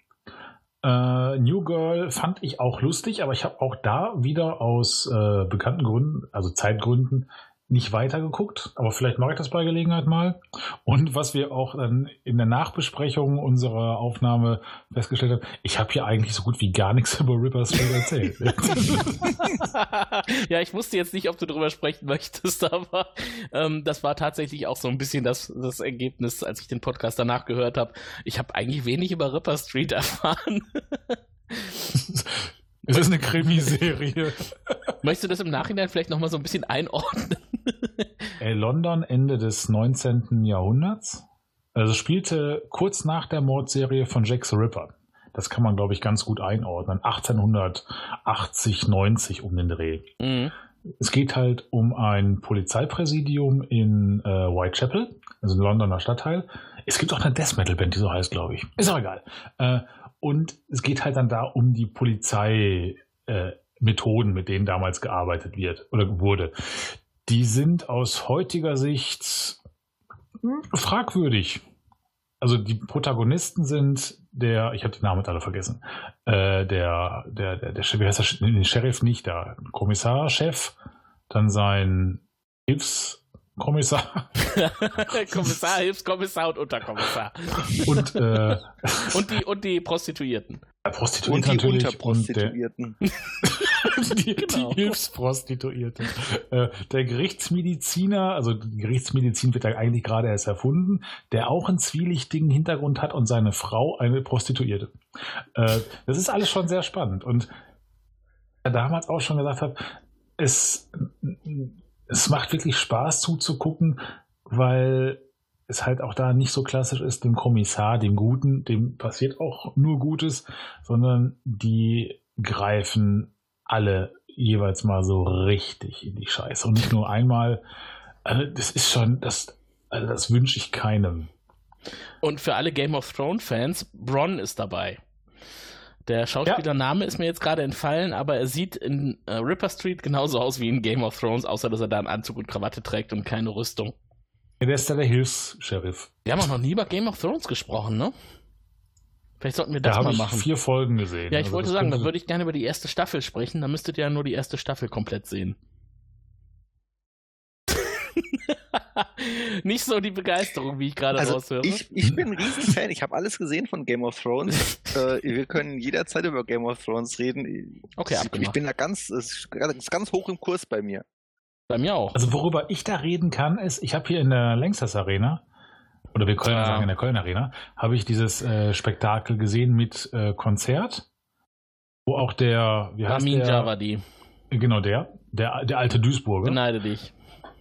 Äh, New Girl fand ich auch lustig, aber ich habe auch da wieder aus äh, bekannten Gründen, also Zeitgründen, nicht weitergeguckt. Aber vielleicht mache ich das bei Gelegenheit mal. Und was wir auch dann in der Nachbesprechung unserer Aufnahme festgestellt haben, ich habe hier eigentlich so gut wie gar nichts (laughs) über Ripper Street erzählt. (laughs) ja, ich wusste jetzt nicht, ob du drüber sprechen möchtest, aber ähm, das war tatsächlich auch so ein bisschen das, das Ergebnis, als ich den Podcast danach gehört habe. Ich habe eigentlich wenig über Ripper Street erfahren. (laughs) es ist eine Krimiserie. Möchtest du das im Nachhinein vielleicht nochmal so ein bisschen einordnen? Äh, London Ende des 19. Jahrhunderts. Also spielte kurz nach der Mordserie von Jack the Ripper. Das kann man, glaube ich, ganz gut einordnen. 1880, 90 um den Dreh. Mhm. Es geht halt um ein Polizeipräsidium in äh, Whitechapel, also im Londoner Stadtteil. Es gibt auch eine Death Metal Band, die so heißt, glaube ich. Ist auch egal. Äh, und es geht halt dann da um die Polizei. Äh, Methoden, mit denen damals gearbeitet wird oder wurde. Die sind aus heutiger Sicht fragwürdig. Also die Protagonisten sind der, ich habe die Namen alle vergessen, äh, der, der, der, der, Chef- wie heißt der, nee, Sheriff nicht, der Kommissarchef, dann sein Hilfskommissar (laughs) Kommissar, Hilfskommissar und Unterkommissar. und äh, Und die, und die Prostituierten. Prostituierte Und die natürlich und der, Unterprostituierten. (laughs) die, Genau. die Hilfsprostituierte. Äh, der Gerichtsmediziner, also die Gerichtsmedizin wird ja eigentlich gerade erst erfunden, der auch einen zwielichtigen Hintergrund hat und seine Frau eine Prostituierte. Äh, das ist alles schon sehr spannend. Und ich damals auch schon gesagt habe, es, es macht wirklich Spaß zuzugucken, weil es halt auch da nicht so klassisch ist, dem Kommissar, dem Guten, dem passiert auch nur Gutes, sondern die greifen alle jeweils mal so richtig in die Scheiße. Und nicht nur einmal. Also das ist schon, das, also das wünsche ich keinem. Und für alle Game of Thrones Fans, Bronn ist dabei. Der Schauspielername ist mir jetzt gerade entfallen, aber er sieht in äh, Ripper Street genauso aus wie in Game of Thrones, außer dass er da einen Anzug und Krawatte trägt und keine Rüstung. Der ist da der Hilfs-Sheriff. Wir haben auch noch nie über Game of Thrones gesprochen, ne? Vielleicht sollten wir das Da habe mal ich machen. vier Folgen gesehen. Ja, ich Also wollte sagen, dann würde ich gerne über die erste Staffel sprechen. Dann müsstet ihr ja nur die erste Staffel komplett sehen. (laughs) Nicht so die Begeisterung, wie ich gerade Also raushöre. ich, ich bin ein Riesenfan, ich habe alles gesehen von Game of Thrones. (laughs) äh, wir können jederzeit über Game of Thrones reden. Okay, ich, abgemacht. ich bin da ganz, es ist ganz ganz hoch im Kurs bei mir. Bei mir auch. Also worüber ich da reden kann, ist, ich habe hier in der Längstes Arena, oder wir können Ja. sagen in der Köln Arena, habe ich dieses äh, Spektakel gesehen mit äh, Konzert, wo auch der, wie heißt Ramin der? Javadi, Genau der, der, der alte Duisburger. beneide dich.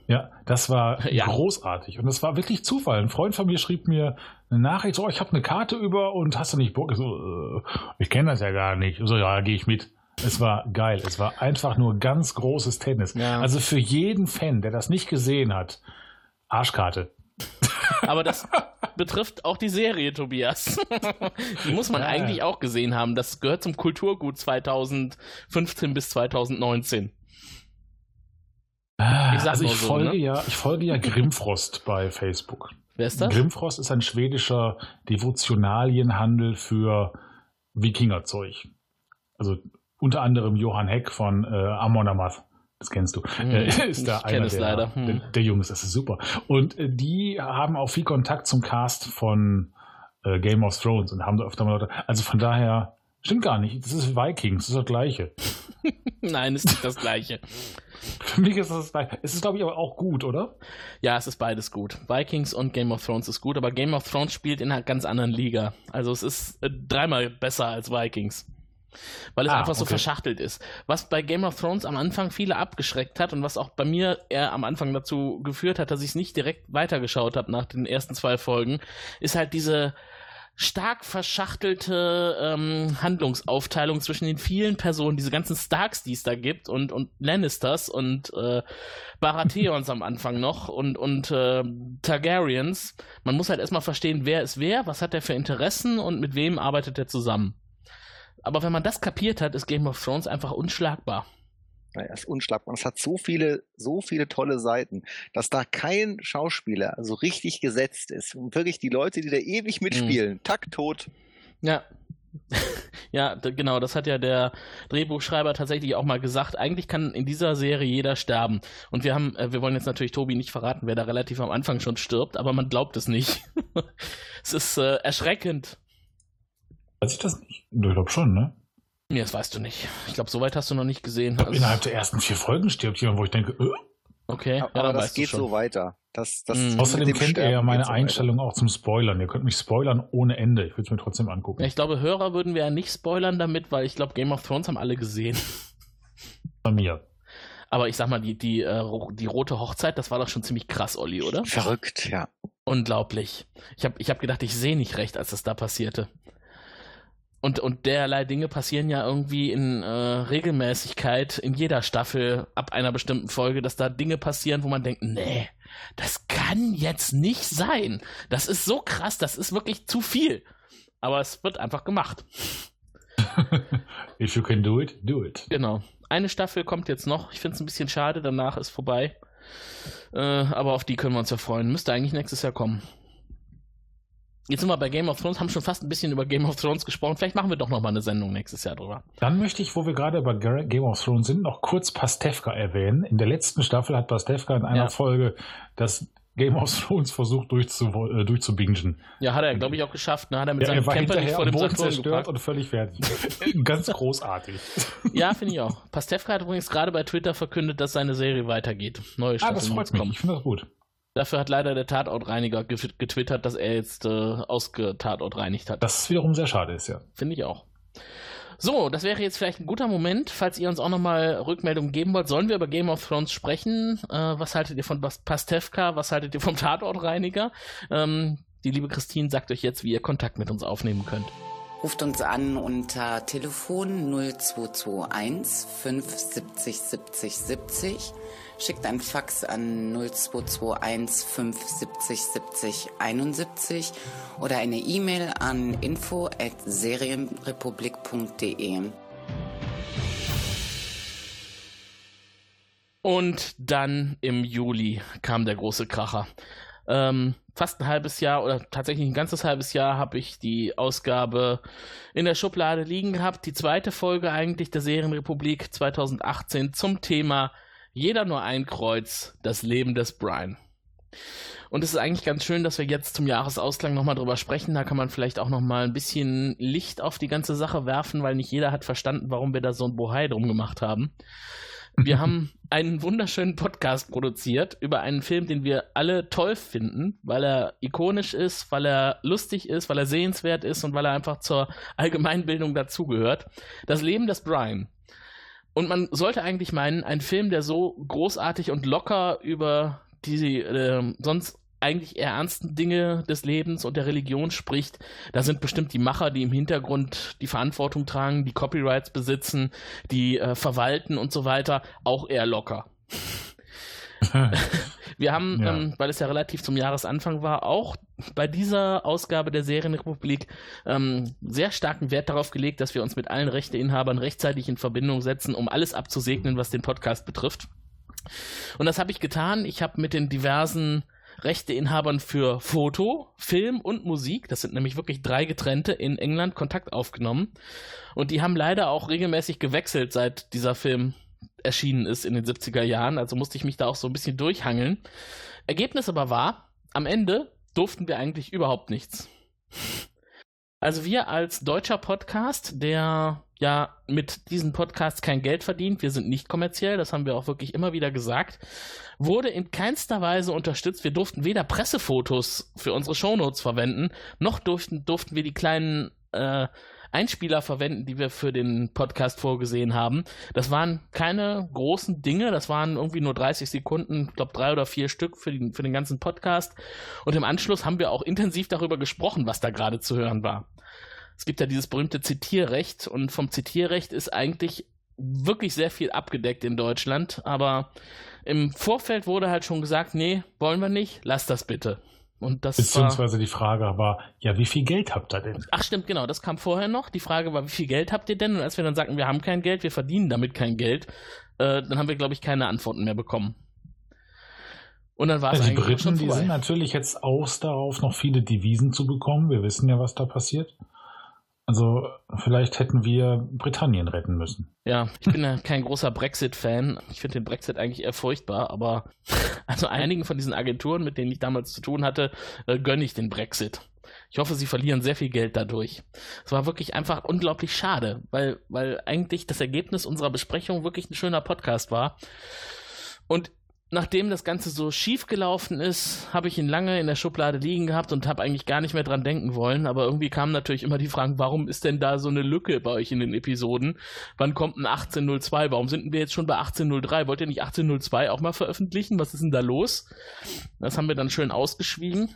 Ja, das war (laughs) Ja. großartig. Und das war wirklich Zufall. Ein Freund von mir schrieb mir eine Nachricht, so, ich habe eine Karte über und hast du nicht Bock? Ich, so, äh, ich kenne das ja gar nicht. Ich So, ja, gehe ich mit. Es war geil. Es war einfach nur ganz großes Tennis. Ja. Also für jeden Fan, der das nicht gesehen hat, Arschkarte. Aber das betrifft auch die Serie, Tobias. (laughs) die muss man Ja. eigentlich auch gesehen haben. Das gehört zum Kulturgut 2015 bis 2019. Ich sag also nur ich so, folge ne? ja, ich folge ja Grimfrost bei Facebook. Wer ist das? Grimfrost ist ein schwedischer Devotionalienhandel für Wikingerzeug. Also unter anderem Johann Heck von äh, Amon Amarth. Das kennst du. Hm, Äh, (laughs) ist da ich einer der, leider. Hm. der, der Jungs. Das ist super. Und äh, die haben auch viel Kontakt zum Cast von äh, Game of Thrones und haben da öfter mal Leute. Also von daher stimmt gar nicht. Das ist Vikings. Das ist das Gleiche. (laughs) Nein, ist nicht das gleiche. Für mich ist das das Gleiche. Es ist glaube ich aber auch gut, oder? Ja, es ist beides gut. Vikings und Game of Thrones ist gut, aber Game of Thrones spielt in einer ganz anderen Liga. Also es ist äh, dreimal besser als Vikings. Weil es Ah, einfach so okay. verschachtelt ist. Was bei Game of Thrones am Anfang viele abgeschreckt hat und was auch bei mir eher am Anfang dazu geführt hat, dass ich es nicht direkt weitergeschaut habe nach den ersten zwei Folgen, ist halt diese stark verschachtelte ähm, Handlungsaufteilung zwischen den vielen Personen, diese ganzen Starks, die es da gibt und, und Lannisters und äh, Baratheons am Anfang noch und, und äh, Targaryens. Man muss halt erstmal verstehen, wer ist wer, was hat er für Interessen und mit wem arbeitet er zusammen. Aber wenn man das kapiert hat, ist Game of Thrones einfach unschlagbar. Naja, ist unschlagbar. Und es hat so viele, so viele tolle Seiten, dass da kein Schauspieler so richtig gesetzt ist. Und wirklich die Leute, die da ewig mitspielen, takttot. Ja. (laughs) ja, d- genau, das hat ja der Drehbuchschreiber tatsächlich auch mal gesagt. Eigentlich kann in dieser Serie jeder sterben. Und wir haben, äh, wir wollen jetzt natürlich Tobi nicht verraten, wer da relativ am Anfang schon stirbt, aber man glaubt es nicht. (laughs) es ist äh, erschreckend. Weiß ich das nicht? Ich glaube schon, ne? Nee, das weißt du nicht. Ich glaube, soweit hast du noch nicht gesehen. Glaub, Also- innerhalb der ersten vier Folgen stirbt jemand, wo ich denke, äh, okay, ja, Aber dann das geht so weiter. Das, das Mhm. Außerdem dem kennt ihr ja meine so weiter. Einstellung auch zum Spoilern. Ihr könnt mich spoilern ohne Ende. Ich würde es mir trotzdem angucken. Ja, ich glaube, Hörer würden wir ja nicht spoilern damit, weil ich glaube, Game of Thrones haben alle gesehen. (laughs) Bei mir. Aber ich sag mal, die, die, äh, die rote Hochzeit, das war doch schon ziemlich krass, Olli, oder? Verrückt, ja. Unglaublich. Ich habe ich hab gedacht, ich sehe nicht recht, als das da passierte. Und, und derlei Dinge passieren ja irgendwie in äh, Regelmäßigkeit in jeder Staffel ab einer bestimmten Folge, dass da Dinge passieren, wo man denkt, nee, das kann jetzt nicht sein. Das ist so krass, das ist wirklich zu viel. Aber es wird einfach gemacht. (laughs) If you can do it, do it. Genau. Eine Staffel kommt jetzt noch. Ich finde es ein bisschen schade, danach ist vorbei. Äh, aber auf die können wir uns ja freuen. Müsste eigentlich nächstes Jahr kommen. Jetzt sind wir bei Game of Thrones, haben schon fast ein bisschen über Game of Thrones gesprochen. Vielleicht machen wir doch noch mal eine Sendung nächstes Jahr drüber. Dann möchte ich, wo wir gerade bei Game of Thrones sind, noch kurz Pastewka erwähnen. In der letzten Staffel hat Pastewka in einer Ja. Folge das Game of Thrones versucht durchzu, äh, durchzubingen. Ja, hat er, glaube ich, auch geschafft. Ne? Hat er mit Ja, seinem er war Camper nicht vor dem Boden zerstört geparkt. und völlig fertig. (laughs) Ganz großartig. (laughs) Ja, finde ich auch. Pastewka hat übrigens gerade bei Twitter verkündet, dass seine Serie weitergeht. Neue Ah, Staffeln das freut mich. kommen. Ich finde das gut. Dafür hat leider der Tatortreiniger ge- getwittert, dass er jetzt äh, ausgetatortreinigt hat. Das wiederum sehr schade ist, ja. Finde ich auch. So, das wäre jetzt vielleicht ein guter Moment, falls ihr uns auch nochmal Rückmeldungen geben wollt. Sollen wir über Game of Thrones sprechen? Äh, was haltet ihr von Pastewka? Was haltet ihr vom Tatortreiniger? Ähm, die liebe Christine sagt euch jetzt, wie ihr Kontakt mit uns aufnehmen könnt. Ruft uns an unter Telefon 0221 570 70 70. Schickt ein Fax an 0221 570 70 71 oder eine E-Mail an info at serienrepublik.de. Und dann im Juli kam der große Kracher. Ähm, fast ein halbes Jahr oder tatsächlich ein ganzes halbes Jahr habe ich die Ausgabe in der Schublade liegen gehabt. Die zweite Folge eigentlich der Serienrepublik 2018 zum Thema Jeder nur ein Kreuz, das Leben des Brian. Und es ist eigentlich ganz schön, dass wir jetzt zum Jahresausklang nochmal drüber sprechen. Da kann man vielleicht auch nochmal ein bisschen Licht auf die ganze Sache werfen, weil nicht jeder hat verstanden, warum wir da so ein Bohai drum gemacht haben. Wir haben (laughs) einen wunderschönen Podcast produziert über einen Film, den wir alle toll finden, weil er ikonisch ist, weil er lustig ist, weil er sehenswert ist und weil er einfach zur Allgemeinbildung dazugehört. Das Leben des Brian. Und man sollte eigentlich meinen, ein Film, der so großartig und locker über die äh, sonst eigentlich eher ernsten Dinge des Lebens und der Religion spricht, da sind bestimmt die Macher, die im Hintergrund die Verantwortung tragen, die Copyrights besitzen, die äh, verwalten und so weiter, auch eher locker. (laughs) Wir haben, ja. ähm, weil es ja relativ zum Jahresanfang war, auch bei dieser Ausgabe der Serienrepublik ähm, sehr starken Wert darauf gelegt, dass wir uns mit allen Rechteinhabern rechtzeitig in Verbindung setzen, um alles abzusegnen, was den Podcast betrifft. Und das habe ich getan. Ich habe mit den diversen Rechteinhabern für Foto, Film und Musik, das sind nämlich wirklich drei getrennte, in England Kontakt aufgenommen. Und die haben leider auch regelmäßig gewechselt, seit dieser Film erschienen ist in den 70er Jahren. Also musste ich mich da auch so ein bisschen durchhangeln. Ergebnis aber war, am Ende durften wir eigentlich überhaupt nichts. Also wir als deutscher Podcast, der ja mit diesen Podcasts kein Geld verdient, wir sind nicht kommerziell, das haben wir auch wirklich immer wieder gesagt, wurde in keinster Weise unterstützt. Wir durften weder Pressefotos für unsere Shownotes verwenden, noch durften, durften wir die kleinen äh, Einspieler verwenden, die wir für den Podcast vorgesehen haben. Das waren keine großen Dinge, das waren irgendwie nur 30 Sekunden, ich glaube drei oder vier Stück für den, für den ganzen Podcast. Und im Anschluss haben wir auch intensiv darüber gesprochen, was da gerade zu hören war. Es gibt ja dieses berühmte Zitierrecht und vom Zitierrecht ist eigentlich wirklich sehr viel abgedeckt in Deutschland, aber im Vorfeld wurde halt schon gesagt, nee, wollen wir nicht, lass das bitte. Und das Beziehungsweise war, die Frage war, ja, wie viel Geld habt ihr denn? Ach stimmt, genau, das kam vorher noch. Die Frage war, wie viel Geld habt ihr denn? Und als wir dann sagten, wir haben kein Geld, wir verdienen damit kein Geld, äh, dann haben wir, glaube ich, keine Antworten mehr bekommen. Und dann war es ja, die Briten, die sind natürlich jetzt aus darauf, noch viele Devisen zu bekommen. Wir wissen ja, was da passiert. Also vielleicht hätten wir Britannien retten müssen. Ja, ich bin ja kein großer Brexit-Fan. Ich finde den Brexit eigentlich eher furchtbar, aber (laughs) also einigen von diesen Agenturen, mit denen ich damals zu tun hatte, äh, gönne ich den Brexit. Ich hoffe, sie verlieren sehr viel Geld dadurch. Es war wirklich einfach unglaublich schade, weil, weil eigentlich das Ergebnis unserer Besprechung wirklich ein schöner Podcast war. Und nachdem das Ganze so schief gelaufen ist, habe ich ihn lange in der Schublade liegen gehabt und habe eigentlich gar nicht mehr dran denken wollen. Aber irgendwie kamen natürlich immer die Fragen, warum ist denn da so eine Lücke bei euch in den Episoden? Wann kommt ein 1802? Warum sind wir jetzt schon bei 1803? Wollt ihr nicht 1802 auch mal veröffentlichen? Was ist denn da los? Das haben wir dann schön ausgeschwiegen.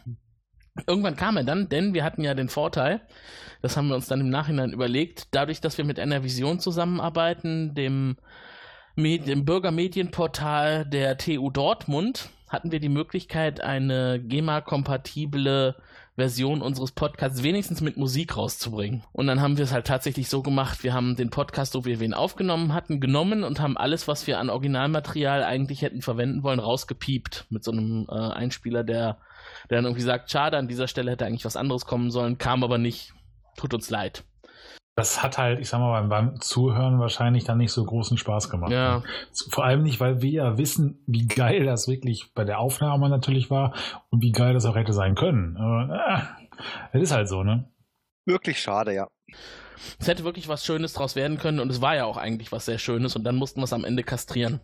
Irgendwann kam er dann, denn wir hatten ja den Vorteil, das haben wir uns dann im Nachhinein überlegt, dadurch, dass wir mit einer Vision zusammenarbeiten, dem im Bürgermedienportal der TU Dortmund hatten wir die Möglichkeit, eine GEMA-kompatible Version unseres Podcasts wenigstens mit Musik rauszubringen. Und dann haben wir es halt tatsächlich so gemacht, wir haben den Podcast, so wie wir ihn aufgenommen hatten, genommen und haben alles, was wir an Originalmaterial eigentlich hätten verwenden wollen, rausgepiept mit so einem äh, Einspieler, der, der dann irgendwie sagt, schade, an dieser Stelle hätte eigentlich was anderes kommen sollen, kam aber nicht. Tut uns leid das hat halt, ich sag mal, beim, Zuhören wahrscheinlich dann nicht so großen Spaß gemacht. Ja. Vor allem nicht, weil wir ja wissen, wie geil das wirklich bei der Aufnahme natürlich war und wie geil das auch hätte sein können. Aber äh, ist halt so, ne? Wirklich schade, ja. Es hätte wirklich was Schönes draus werden können und es war ja auch eigentlich was sehr Schönes und dann mussten wir es am Ende kastrieren.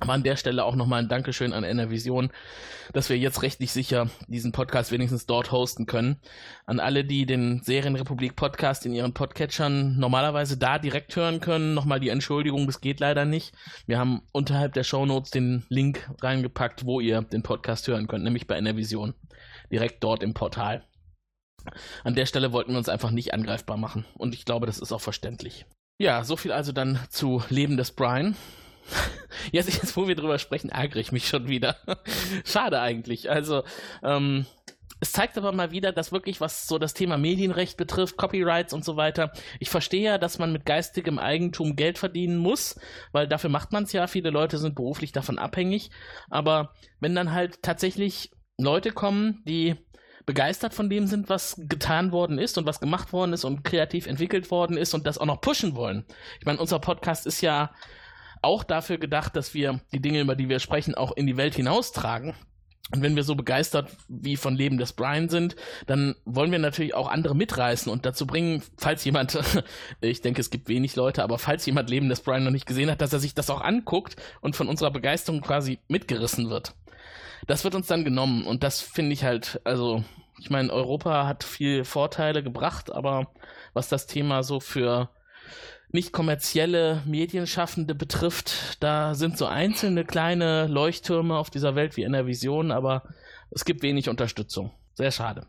Aber an der Stelle auch nochmal ein Dankeschön an Enervision, dass wir jetzt rechtlich sicher diesen Podcast wenigstens dort hosten können. An alle, die den Serienrepublik Podcast in ihren Podcatchern normalerweise da direkt hören können, nochmal die Entschuldigung, das geht leider nicht. Wir haben unterhalb der Shownotes den Link reingepackt, wo ihr den Podcast hören könnt, nämlich bei Enervision. Direkt dort im Portal. An der Stelle wollten wir uns einfach nicht angreifbar machen. Und ich glaube, das ist auch verständlich. Ja, so viel also dann zu Leben des Brian. (laughs) Jetzt, jetzt, wo wir drüber sprechen, ärgere ich mich schon wieder. (laughs) Schade eigentlich. Also, ähm, es zeigt aber mal wieder, dass wirklich, was so das Thema Medienrecht betrifft, Copyrights und so weiter, ich verstehe ja, dass man mit geistigem Eigentum Geld verdienen muss, weil dafür macht man es ja. Viele Leute sind beruflich davon abhängig. Aber wenn dann halt tatsächlich Leute kommen, die begeistert von dem sind, was getan worden ist und was gemacht worden ist und kreativ entwickelt worden ist und das auch noch pushen wollen. Ich meine, unser Podcast ist ja auch dafür gedacht, dass wir die Dinge, über die wir sprechen, auch in die Welt hinaustragen. Und wenn wir so begeistert wie von Leben des Brian sind, dann wollen wir natürlich auch andere mitreißen und dazu bringen, falls jemand, (laughs) ich denke, es gibt wenig Leute, aber falls jemand Leben des Brian noch nicht gesehen hat, dass er sich das auch anguckt und von unserer Begeisterung quasi mitgerissen wird. Das wird uns dann genommen und das finde ich halt, also, ich meine, Europa hat viel Vorteile gebracht, aber was das Thema so für nicht kommerzielle Medienschaffende betrifft, da sind so einzelne kleine Leuchttürme auf dieser Welt wie in der Vision, aber es gibt wenig Unterstützung. Sehr schade.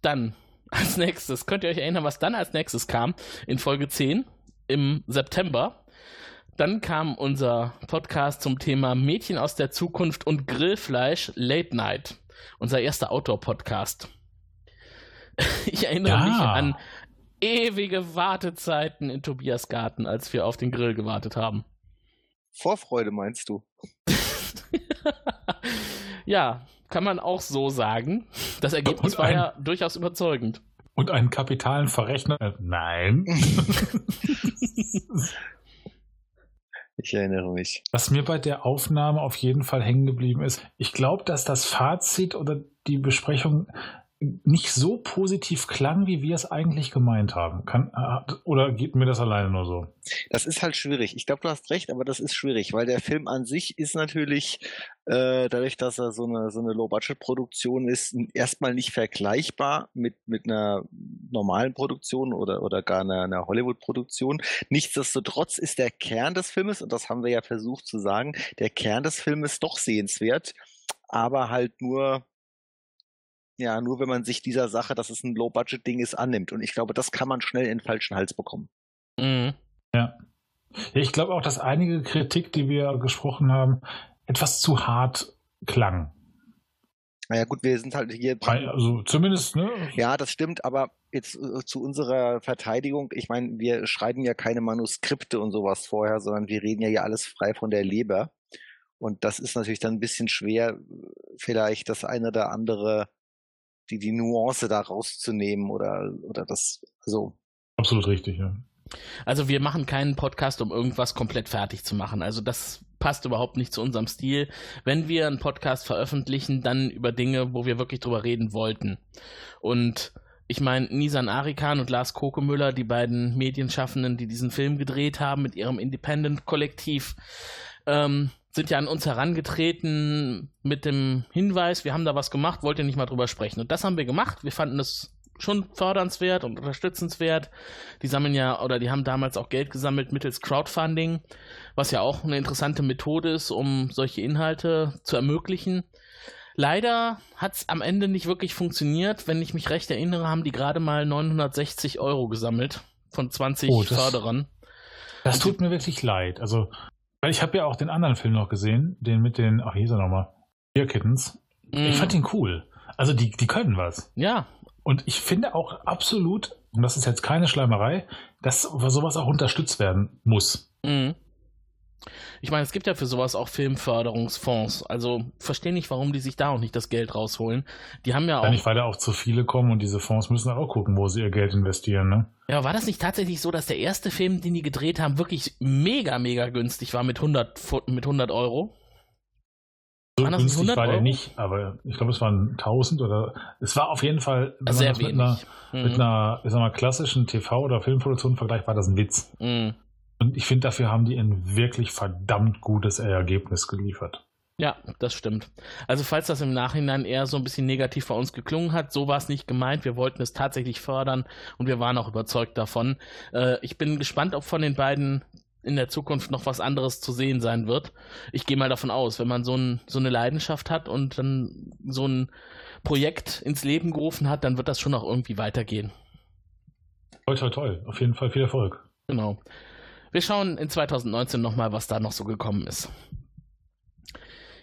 Dann als nächstes, könnt ihr euch erinnern, was dann als nächstes kam in Folge 10 im September? Dann kam unser Podcast zum Thema Mädchen aus der Zukunft und Grillfleisch Late Night. Unser erster Outdoor-Podcast. (laughs) Ich erinnere ja. mich an ewige Wartezeiten in Tobias Garten, als wir auf den Grill gewartet haben. Vorfreude meinst du? (laughs) ja, kann man auch so sagen. Das Ergebnis war ja durchaus überzeugend. Und einen kapitalen Verrechner? Nein. (laughs) (laughs) ich erinnere mich. Was mir bei der Aufnahme auf jeden Fall hängen geblieben ist, ich glaube, dass das Fazit oder die Besprechung nicht so positiv klang, wie wir es eigentlich gemeint haben. Kann, äh, oder geht mir das alleine nur so? Das ist halt schwierig. Ich glaube, du hast recht, aber das ist schwierig, weil der Film an sich ist natürlich, äh, dadurch, dass er so eine, so eine Low-Budget-Produktion ist, erstmal nicht vergleichbar mit, mit einer normalen Produktion oder, oder gar einer, einer Hollywood-Produktion. Nichtsdestotrotz ist der Kern des Filmes, und das haben wir ja versucht zu sagen, der Kern des Filmes doch sehenswert, aber halt nur ja, nur wenn man sich dieser Sache, dass es ein Low-Budget-Ding ist, annimmt. Und ich glaube, das kann man schnell in den falschen Hals bekommen. Mhm. Ja. Ich glaube auch, dass einige Kritik, die wir gesprochen haben, etwas zu hart klang. Naja, gut, wir sind halt hier. Also zumindest, ne? Ja, das stimmt, aber jetzt äh, zu unserer Verteidigung, ich meine, wir schreiben ja keine Manuskripte und sowas vorher, sondern wir reden ja hier alles frei von der Leber. Und das ist natürlich dann ein bisschen schwer, vielleicht das eine oder andere die, die Nuance da rauszunehmen oder, oder das, also. Absolut richtig, ja. Also wir machen keinen Podcast, um irgendwas komplett fertig zu machen. Also das passt überhaupt nicht zu unserem Stil. Wenn wir einen Podcast veröffentlichen, dann über Dinge, wo wir wirklich drüber reden wollten. Und ich meine, Nisan Arikan und Lars Kokemüller, die beiden Medienschaffenden, die diesen Film gedreht haben mit ihrem Independent-Kollektiv, ähm, sind ja an uns herangetreten mit dem Hinweis, wir haben da was gemacht, wollt ihr nicht mal drüber sprechen. Und das haben wir gemacht. Wir fanden es schon fördernswert und unterstützenswert. Die sammeln ja, oder die haben damals auch Geld gesammelt mittels Crowdfunding, was ja auch eine interessante Methode ist, um solche Inhalte zu ermöglichen. Leider hat es am Ende nicht wirklich funktioniert. Wenn ich mich recht erinnere, haben die gerade mal 960 Euro gesammelt von 20 oh, das, Förderern. Das tut mir wirklich leid. Also weil ich habe ja auch den anderen Film noch gesehen, den mit den, ach, wie hieß er nochmal? Dear Kittens. Mm. Ich fand ihn cool. Also die, die können was. Ja. Und ich finde auch absolut, und das ist jetzt keine Schleimerei, dass sowas auch unterstützt werden muss. Mhm. Ich meine, es gibt ja für sowas auch Filmförderungsfonds. Also verstehe nicht, warum die sich da auch nicht das Geld rausholen. Die haben ja auch. Ja, nicht, weil da auch zu viele kommen und diese Fonds müssen auch gucken, wo sie ihr Geld investieren, ne? Ja, war das nicht tatsächlich so, dass der erste Film, den die gedreht haben, wirklich mega, mega günstig war mit 100, mit 100 Euro? So günstig war der nicht, aber ich glaube, es waren 1000 oder es war auf jeden Fall sehr wenig. Mit einer, mhm. mit einer, ich sag mal, klassischen TV- oder Filmproduktion vergleicht, war das ein Witz. Mhm. Und ich finde, dafür haben die ein wirklich verdammt gutes Ergebnis geliefert. Ja, das stimmt. Also falls das im Nachhinein eher so ein bisschen negativ bei uns geklungen hat, so war es nicht gemeint. Wir wollten es tatsächlich fördern und wir waren auch überzeugt davon. Äh, ich bin gespannt, ob von den beiden in der Zukunft noch was anderes zu sehen sein wird. Ich gehe mal davon aus, wenn man so, ein, so eine Leidenschaft hat und dann so ein Projekt ins Leben gerufen hat, dann wird das schon auch irgendwie weitergehen. Toll, toll, toll. Auf jeden Fall viel Erfolg. Genau. Wir schauen in 2019 nochmal, was da noch so gekommen ist.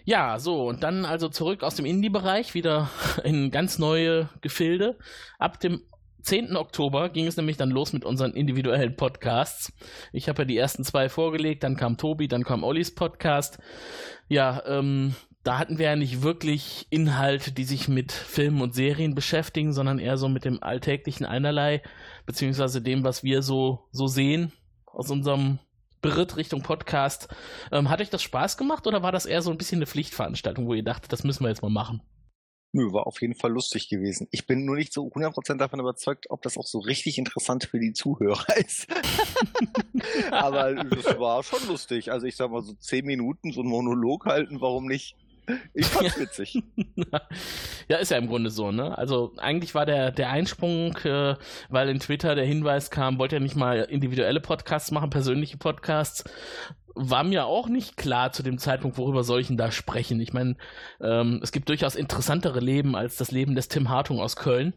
Ja, so, und dann also zurück aus dem Indie-Bereich wieder (laughs) in ganz neue Gefilde. Ab dem 10. Oktober ging es nämlich dann los mit unseren individuellen Podcasts. Ich habe ja die ersten zwei vorgelegt, dann kam Tobi, dann kam Ollis Podcast. Ja, ähm, da hatten wir ja nicht wirklich Inhalte, die sich mit Filmen und Serien beschäftigen, sondern eher so mit dem alltäglichen Einerlei, beziehungsweise dem, was wir so, so sehen aus unserem Beritt Richtung Podcast. Ähm, hat euch das Spaß gemacht oder war das eher so ein bisschen eine Pflichtveranstaltung, wo ihr dachtet, das müssen wir jetzt mal machen? Nö, war auf jeden Fall lustig gewesen. Ich bin nur nicht so 100% davon überzeugt, ob das auch so richtig interessant für die Zuhörer (laughs) ist. Aber das war schon lustig. Also ich sag mal so zehn Minuten so einen Monolog halten, warum nicht? Ich fand's witzig. (laughs) ja, ist ja im Grunde so, ne? Also eigentlich war der, der Einsprung, äh, weil in Twitter der Hinweis kam, wollt ihr nicht mal individuelle Podcasts machen, persönliche Podcasts war mir auch nicht klar zu dem Zeitpunkt, worüber soll ich denn da sprechen. Ich meine, ähm, es gibt durchaus interessantere Leben als das Leben des Tim Hartung aus Köln.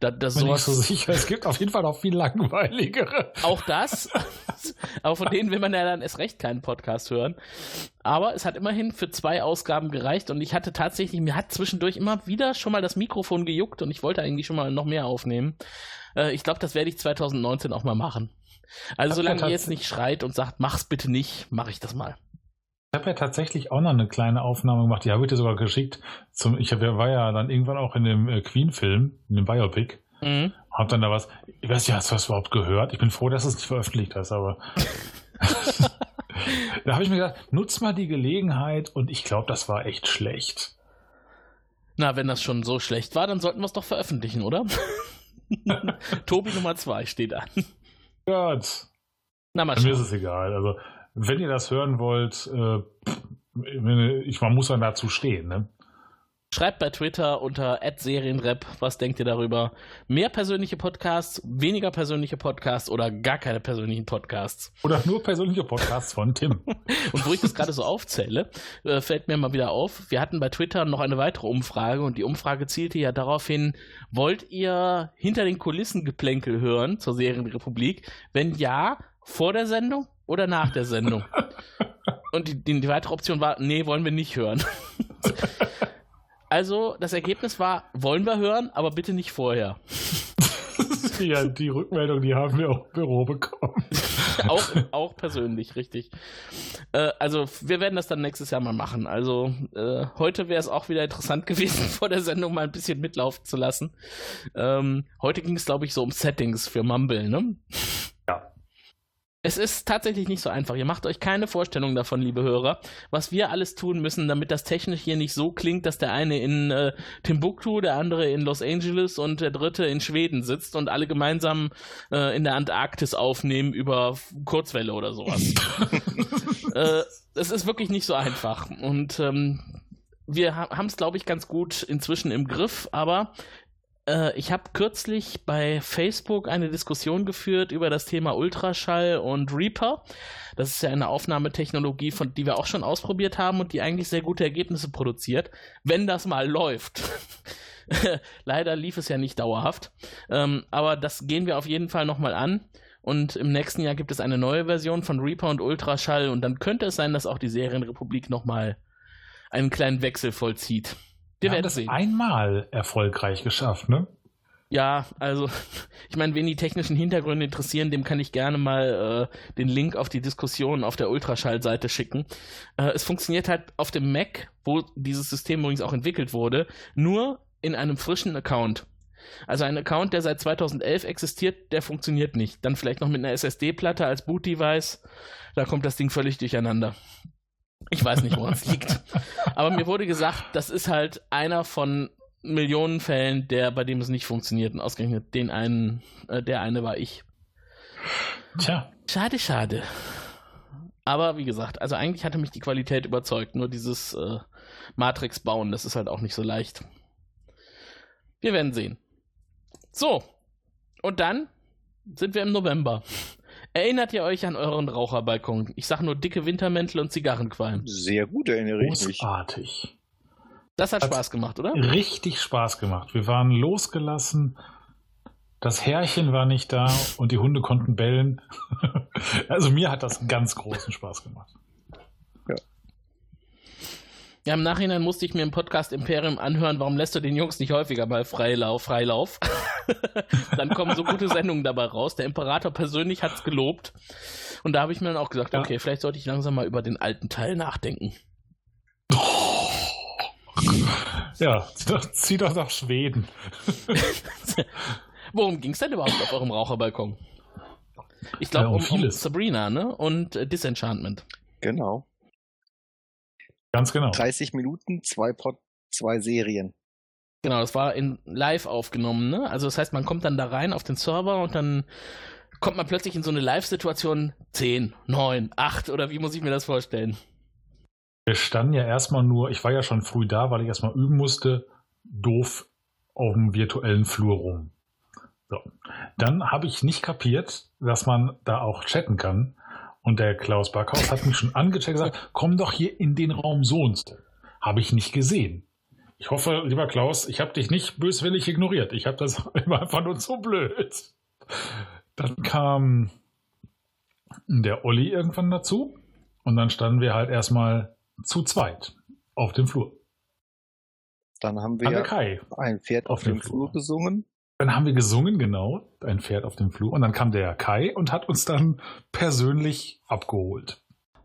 Da, da sowas, so sicher. Es gibt auf jeden Fall auch viel langweiligere. Auch das. Aber von denen will man ja dann erst recht keinen Podcast hören. Aber es hat immerhin für zwei Ausgaben gereicht und ich hatte tatsächlich, mir hat zwischendurch immer wieder schon mal das Mikrofon gejuckt und ich wollte eigentlich schon mal noch mehr aufnehmen. Äh, ich glaube, das werde ich 2019 auch mal machen. Also solange ihr jetzt nicht schreit und sagt, mach's bitte nicht, mache ich das mal. Ich habe ja tatsächlich auch noch eine kleine Aufnahme gemacht, die habe ich dir sogar geschickt. Zum, ich hab, war ja dann irgendwann auch in dem äh, Queen-Film, in dem Biopic. Mhm. Hab dann da was, ich weiß nicht, hast du das überhaupt gehört? Ich bin froh, dass du es nicht veröffentlicht hast, aber (laughs) (laughs) da habe ich mir gedacht, nutz mal die Gelegenheit und ich glaube, das war echt schlecht. Na, wenn das schon so schlecht war, dann sollten wir es doch veröffentlichen, oder? (laughs) Tobi Nummer 2 steht an. Gott. Na, mal. Mir ist es egal. Also, wenn ihr das hören wollt, äh, ich, man muss dann dazu stehen, ne? Schreibt bei Twitter unter @serienrep, was denkt ihr darüber? Mehr persönliche Podcasts, weniger persönliche Podcasts oder gar keine persönlichen Podcasts? Oder nur persönliche Podcasts von Tim. (laughs) und wo ich das gerade so aufzähle, äh, fällt mir mal wieder auf, wir hatten bei Twitter noch eine weitere Umfrage und die Umfrage zielte ja darauf hin, wollt ihr hinter den Kulissen Geplänkel hören zur Serienrepublik? Wenn ja, vor der Sendung oder nach der Sendung? (laughs) Und die, die, die weitere Option war, nee, wollen wir nicht hören. (laughs) Also, das Ergebnis war, wollen wir hören, aber bitte nicht vorher. (laughs) ja, die Rückmeldung, die haben wir auch im Büro bekommen. (laughs) auch, auch persönlich, richtig. Äh, also, wir werden das dann nächstes Jahr mal machen. Also, äh, heute wäre es auch wieder interessant (laughs) gewesen, vor der Sendung mal ein bisschen mitlaufen zu lassen. Ähm, heute ging es, glaube ich, so um Settings für Mumble, ne? Es ist tatsächlich nicht so einfach. Ihr macht euch keine Vorstellung davon, liebe Hörer, was wir alles tun müssen, damit das technisch hier nicht so klingt, dass der eine in äh, Timbuktu, der andere in Los Angeles und der dritte in Schweden sitzt und alle gemeinsam äh, in der Antarktis aufnehmen über Kurzwelle oder sowas. (laughs) äh, es ist wirklich nicht so einfach. Und ähm, wir ha haben es, glaube ich, ganz gut inzwischen im Griff, aber ich habe kürzlich bei Facebook eine Diskussion geführt über das Thema Ultraschall und Reaper. Das ist ja eine Aufnahmetechnologie, von die wir auch schon ausprobiert haben und die eigentlich sehr gute Ergebnisse produziert, wenn das mal läuft. (laughs) Leider lief es ja nicht dauerhaft. Ähm, aber das gehen wir auf jeden Fall nochmal an. Und im nächsten Jahr gibt es eine neue Version von Reaper und Ultraschall. Und dann könnte es sein, dass auch die Serienrepublik nochmal einen kleinen Wechsel vollzieht. Wir werden das sehen. einmal erfolgreich geschafft, ne? Ja, also (laughs) ich meine, wen die technischen Hintergründe interessieren, dem kann ich gerne mal äh, den Link auf die Diskussion auf der Ultraschall-Seite schicken. Äh, es funktioniert halt auf dem Mac, wo dieses System übrigens auch entwickelt wurde, nur in einem frischen Account. Also ein Account, der seit 2011 existiert, der funktioniert nicht. Dann vielleicht noch mit einer SSD-Platte als Boot-Device, da kommt das Ding völlig durcheinander. Ich weiß nicht, woran es liegt. Aber mir wurde gesagt, das ist halt einer von Millionen Fällen, der, bei dem es nicht funktioniert. Und ausgerechnet den einen, äh, der eine war ich. Tja. Schade, schade. Aber wie gesagt, also eigentlich hatte mich die Qualität überzeugt. Nur dieses äh, Matrix bauen, das ist halt auch nicht so leicht. Wir werden sehen. So. Und dann sind wir im November. Erinnert ihr euch an euren Raucherbalkon? Ich sag nur dicke Wintermäntel und Zigarrenqualm. Sehr gut erinnere ich mich. Großartig. Das hat Hat- Spaß gemacht, oder? Richtig Spaß gemacht. Wir waren losgelassen. Das Herrchen war nicht da und die Hunde konnten bellen. (laughs) Also mir hat das ganz großen Spaß gemacht. Ja, im Nachhinein musste ich mir im Podcast Imperium anhören, warum lässt du den Jungs nicht häufiger mal Freilauf, Freilauf? (laughs) dann kommen so gute Sendungen dabei raus. Der Imperator persönlich hat's gelobt. Und da habe ich mir dann auch gesagt, Ja. okay, vielleicht sollte ich langsam mal über den alten Teil nachdenken. Ja, zieh (laughs) doch, zieh doch nach Schweden. (laughs) Worum ging's denn überhaupt auf eurem Raucherbalkon? Ich glaube Ja, um um, um. Sabrina, ne? Und äh, Disenchantment. Genau. Ganz genau. 30 Minuten, zwei Pod, zwei Serien. Genau, das war in live aufgenommen, ne? Also das heißt, man kommt dann da rein auf den Server und dann kommt man plötzlich in so eine Live-Situation 10, 9, 8 oder wie muss ich mir das vorstellen? Wir standen ja erstmal nur, ich war ja schon früh da, weil ich erstmal üben musste, doof auf dem virtuellen Flur rum. So. Dann habe ich nicht kapiert, dass man da auch chatten kann. Und der Klaus Backhaus hat mich schon angecheckt und gesagt, komm doch hier in den Raum so und so. Habe ich nicht gesehen. Ich hoffe, lieber Klaus, ich habe dich nicht böswillig ignoriert. Ich habe das (laughs) immer einfach nur so blöd. Dann kam der Olli irgendwann dazu. Und dann standen wir halt erstmal zu zweit auf dem Flur. Dann haben wir Kai. ein Pferd auf, auf dem dem Flur gesungen. Dann haben wir gesungen, genau, ein Pferd auf dem Flur. Und dann kam der Kai und hat uns dann persönlich abgeholt.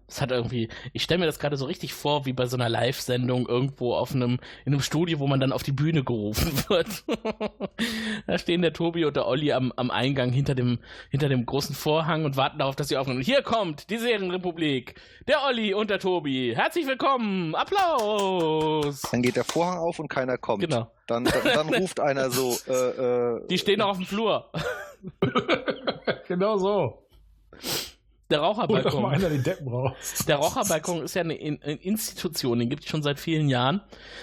Das hat irgendwie, ich stelle mir das gerade so richtig vor, wie bei so einer Live-Sendung irgendwo auf einem, in einem Studio, wo man dann auf die Bühne gerufen (laughs) wird. da stehen der Tobi und der Olli am, am Eingang hinter dem, hinter dem großen Vorhang und warten darauf, dass sie aufnehmen. Hier kommt die Serienrepublik. Der Olli und der Tobi. Herzlich willkommen. Applaus. Dann geht der Vorhang auf und keiner kommt. Genau. Dann, dann, dann (laughs) ruft einer so, äh, äh, Die stehen noch auf dem Flur. (laughs) genau so. Der doch mal Raucherbalkon. einer die Deppen raus. Der Raucherbalkon ist ja eine In eine Institution, den gibt es schon seit vielen Jahren.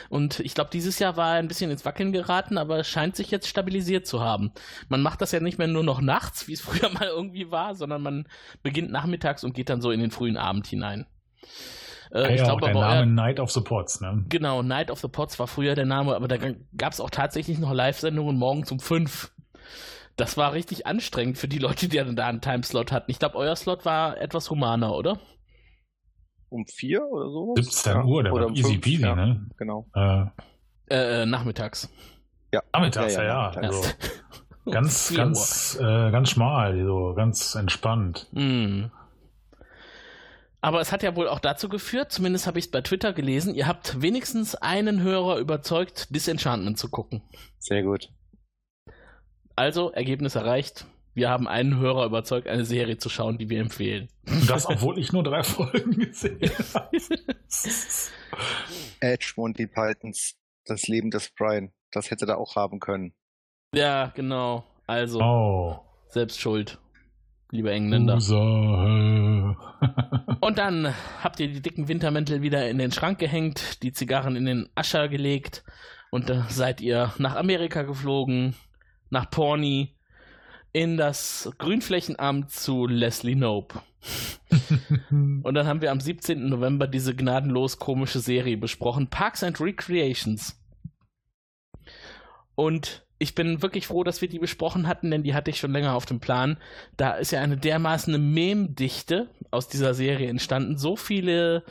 Und ich glaube, dieses Jahr war er ein bisschen ins Wackeln geraten, aber es scheint sich jetzt stabilisiert zu haben. Man macht das ja nicht mehr nur noch nachts, wie es (laughs) früher mal irgendwie war, sondern man beginnt nachmittags und geht dann so in den frühen Abend hinein. Äh, Ja, ich ja, auch glaube der aber, Name euer, Night of the Pots, ne? genau, Night of the Pots war früher der Name, aber da gab es auch tatsächlich noch Live-Sendungen morgens um fünf. Das war richtig anstrengend für die Leute, die dann da einen Timeslot hatten. Ich glaube, euer Slot war etwas humaner, oder? um vier oder so. 17 Uhr, der war um easy fünf, peasy, ja, ne? Genau. Äh, Äh, äh, nachmittags. nachmittags, ja, Ja, ja. ja, nachmittags. Also, (laughs) ganz, 4 ganz, äh, ganz schmal, so ganz entspannt. Mm. Aber es hat ja wohl auch dazu geführt, zumindest habe ich es bei Twitter gelesen, ihr habt wenigstens einen Hörer überzeugt, Disenchantment zu gucken. Sehr gut. Also, Ergebnis erreicht. Wir haben einen Hörer überzeugt, eine Serie zu schauen, die wir empfehlen. Das, obwohl ich nur drei (laughs) Folgen gesehen habe. (laughs) Edge, Monty Pythons, das Leben des Brian. Das hätte er auch haben können. ja, genau. Also, Oh. selbst schuld, liebe Engländer. Und dann habt ihr die dicken Wintermäntel wieder in den Schrank gehängt, die Zigarren in den Ascher gelegt und da seid ihr nach Amerika geflogen, nach Pawnee, in das Grünflächenamt zu Leslie Nope. (laughs) Und dann haben wir am 17. November diese gnadenlos komische Serie besprochen, Parks and Recreations. Und ich bin wirklich froh, dass wir die besprochen hatten, denn die hatte ich schon länger auf dem Plan. Da ist ja eine dermaßen Mem-Dichte aus dieser Serie entstanden. So viele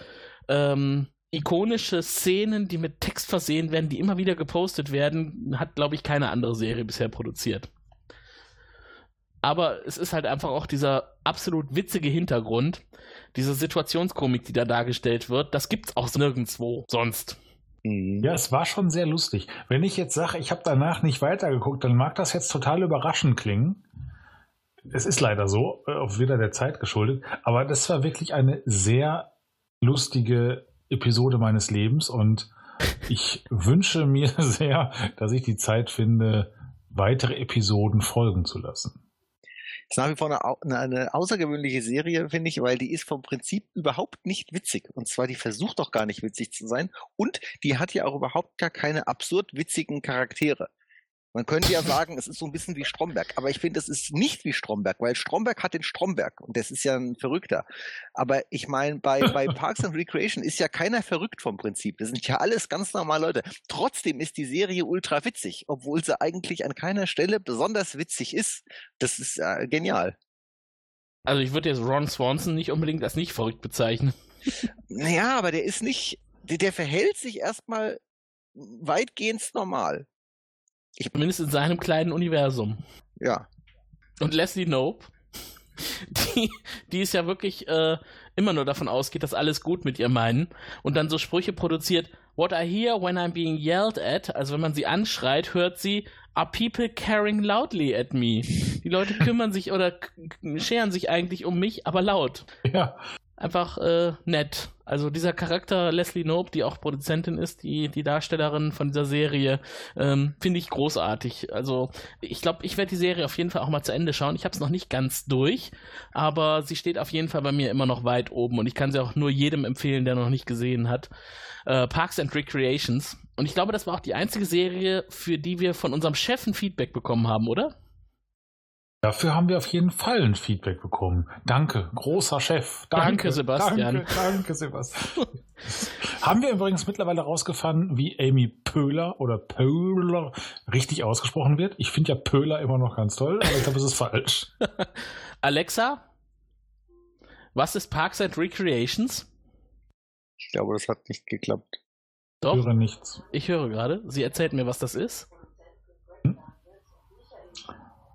ähm, ikonische Szenen, die mit Text versehen werden, die immer wieder gepostet werden, hat, glaube ich, keine andere Serie bisher produziert. Aber es ist halt einfach auch dieser absolut witzige Hintergrund, diese Situationskomik, die da dargestellt wird, das gibt's auch nirgendwo sonst. Mhm. Ja, es war schon sehr lustig. Wenn ich jetzt sage, ich habe danach nicht weitergeguckt, dann mag das jetzt total überraschend klingen. Es ist leider so, äh, auch wieder der Zeit geschuldet. Aber das war wirklich eine sehr lustige Episode meines Lebens und ich wünsche mir (laughs) sehr, dass ich die Zeit finde, weitere Episoden folgen zu lassen. ist nach wie vor eine, eine außergewöhnliche Serie, finde ich, weil die ist vom Prinzip überhaupt nicht witzig. Und zwar, die versucht doch gar nicht witzig zu sein. Und die hat ja auch überhaupt gar keine absurd witzigen Charaktere. Man könnte ja sagen, es ist so ein bisschen wie Stromberg, aber ich finde, es ist nicht wie Stromberg, weil Stromberg hat den Stromberg und das ist ja ein Verrückter. Aber ich meine, bei, (laughs) bei Parks and Recreation ist ja keiner verrückt vom Prinzip. Das sind ja alles ganz normale Leute. Trotzdem ist die Serie ultra witzig, obwohl sie eigentlich an keiner Stelle besonders witzig ist. Das ist äh, genial. Also ich würde jetzt Ron Swanson nicht unbedingt als nicht verrückt bezeichnen. Naja, aber der ist nicht, der, der verhält sich erstmal weitgehend normal. Ich, Zumindest in seinem kleinen Universum. Ja. Und Leslie Nope, die, die ist ja wirklich äh, immer nur davon ausgeht, dass alles gut mit ihr meinen und dann so Sprüche produziert, What I hear when I'm being yelled at, also wenn man sie anschreit, hört sie, Are people caring loudly at me? Die Leute (laughs) kümmern sich oder scheren sich eigentlich um mich, aber laut. Ja. Einfach äh, nett. Also dieser Charakter Leslie Knope, die auch Produzentin ist, die, die Darstellerin von dieser Serie, ähm, finde ich großartig. Also ich glaube, ich werde die Serie auf jeden Fall auch mal zu Ende schauen. Ich habe es noch nicht ganz durch, aber sie steht auf jeden Fall bei mir immer noch weit oben und ich kann sie auch nur jedem empfehlen, der noch nicht gesehen hat. Äh, Parks and Recreations. Und ich glaube, das war auch die einzige Serie, für die wir von unserem Chef ein Feedback bekommen haben, oder? Dafür haben wir auf jeden Fall ein Feedback bekommen. Danke, großer Chef. Danke, danke Sebastian. Danke, danke Sebastian. haben wir übrigens mittlerweile rausgefunden, wie Amy Pöhler oder Pöhler richtig ausgesprochen wird. Ich finde ja Pöhler immer noch ganz toll, aber ich glaube, es ist falsch. (laughs) Alexa, was ist Parks and Recreations? Ich glaube, das hat nicht geklappt. Doch. Ich höre nichts. Ich höre gerade. Sie erzählt mir, was das ist.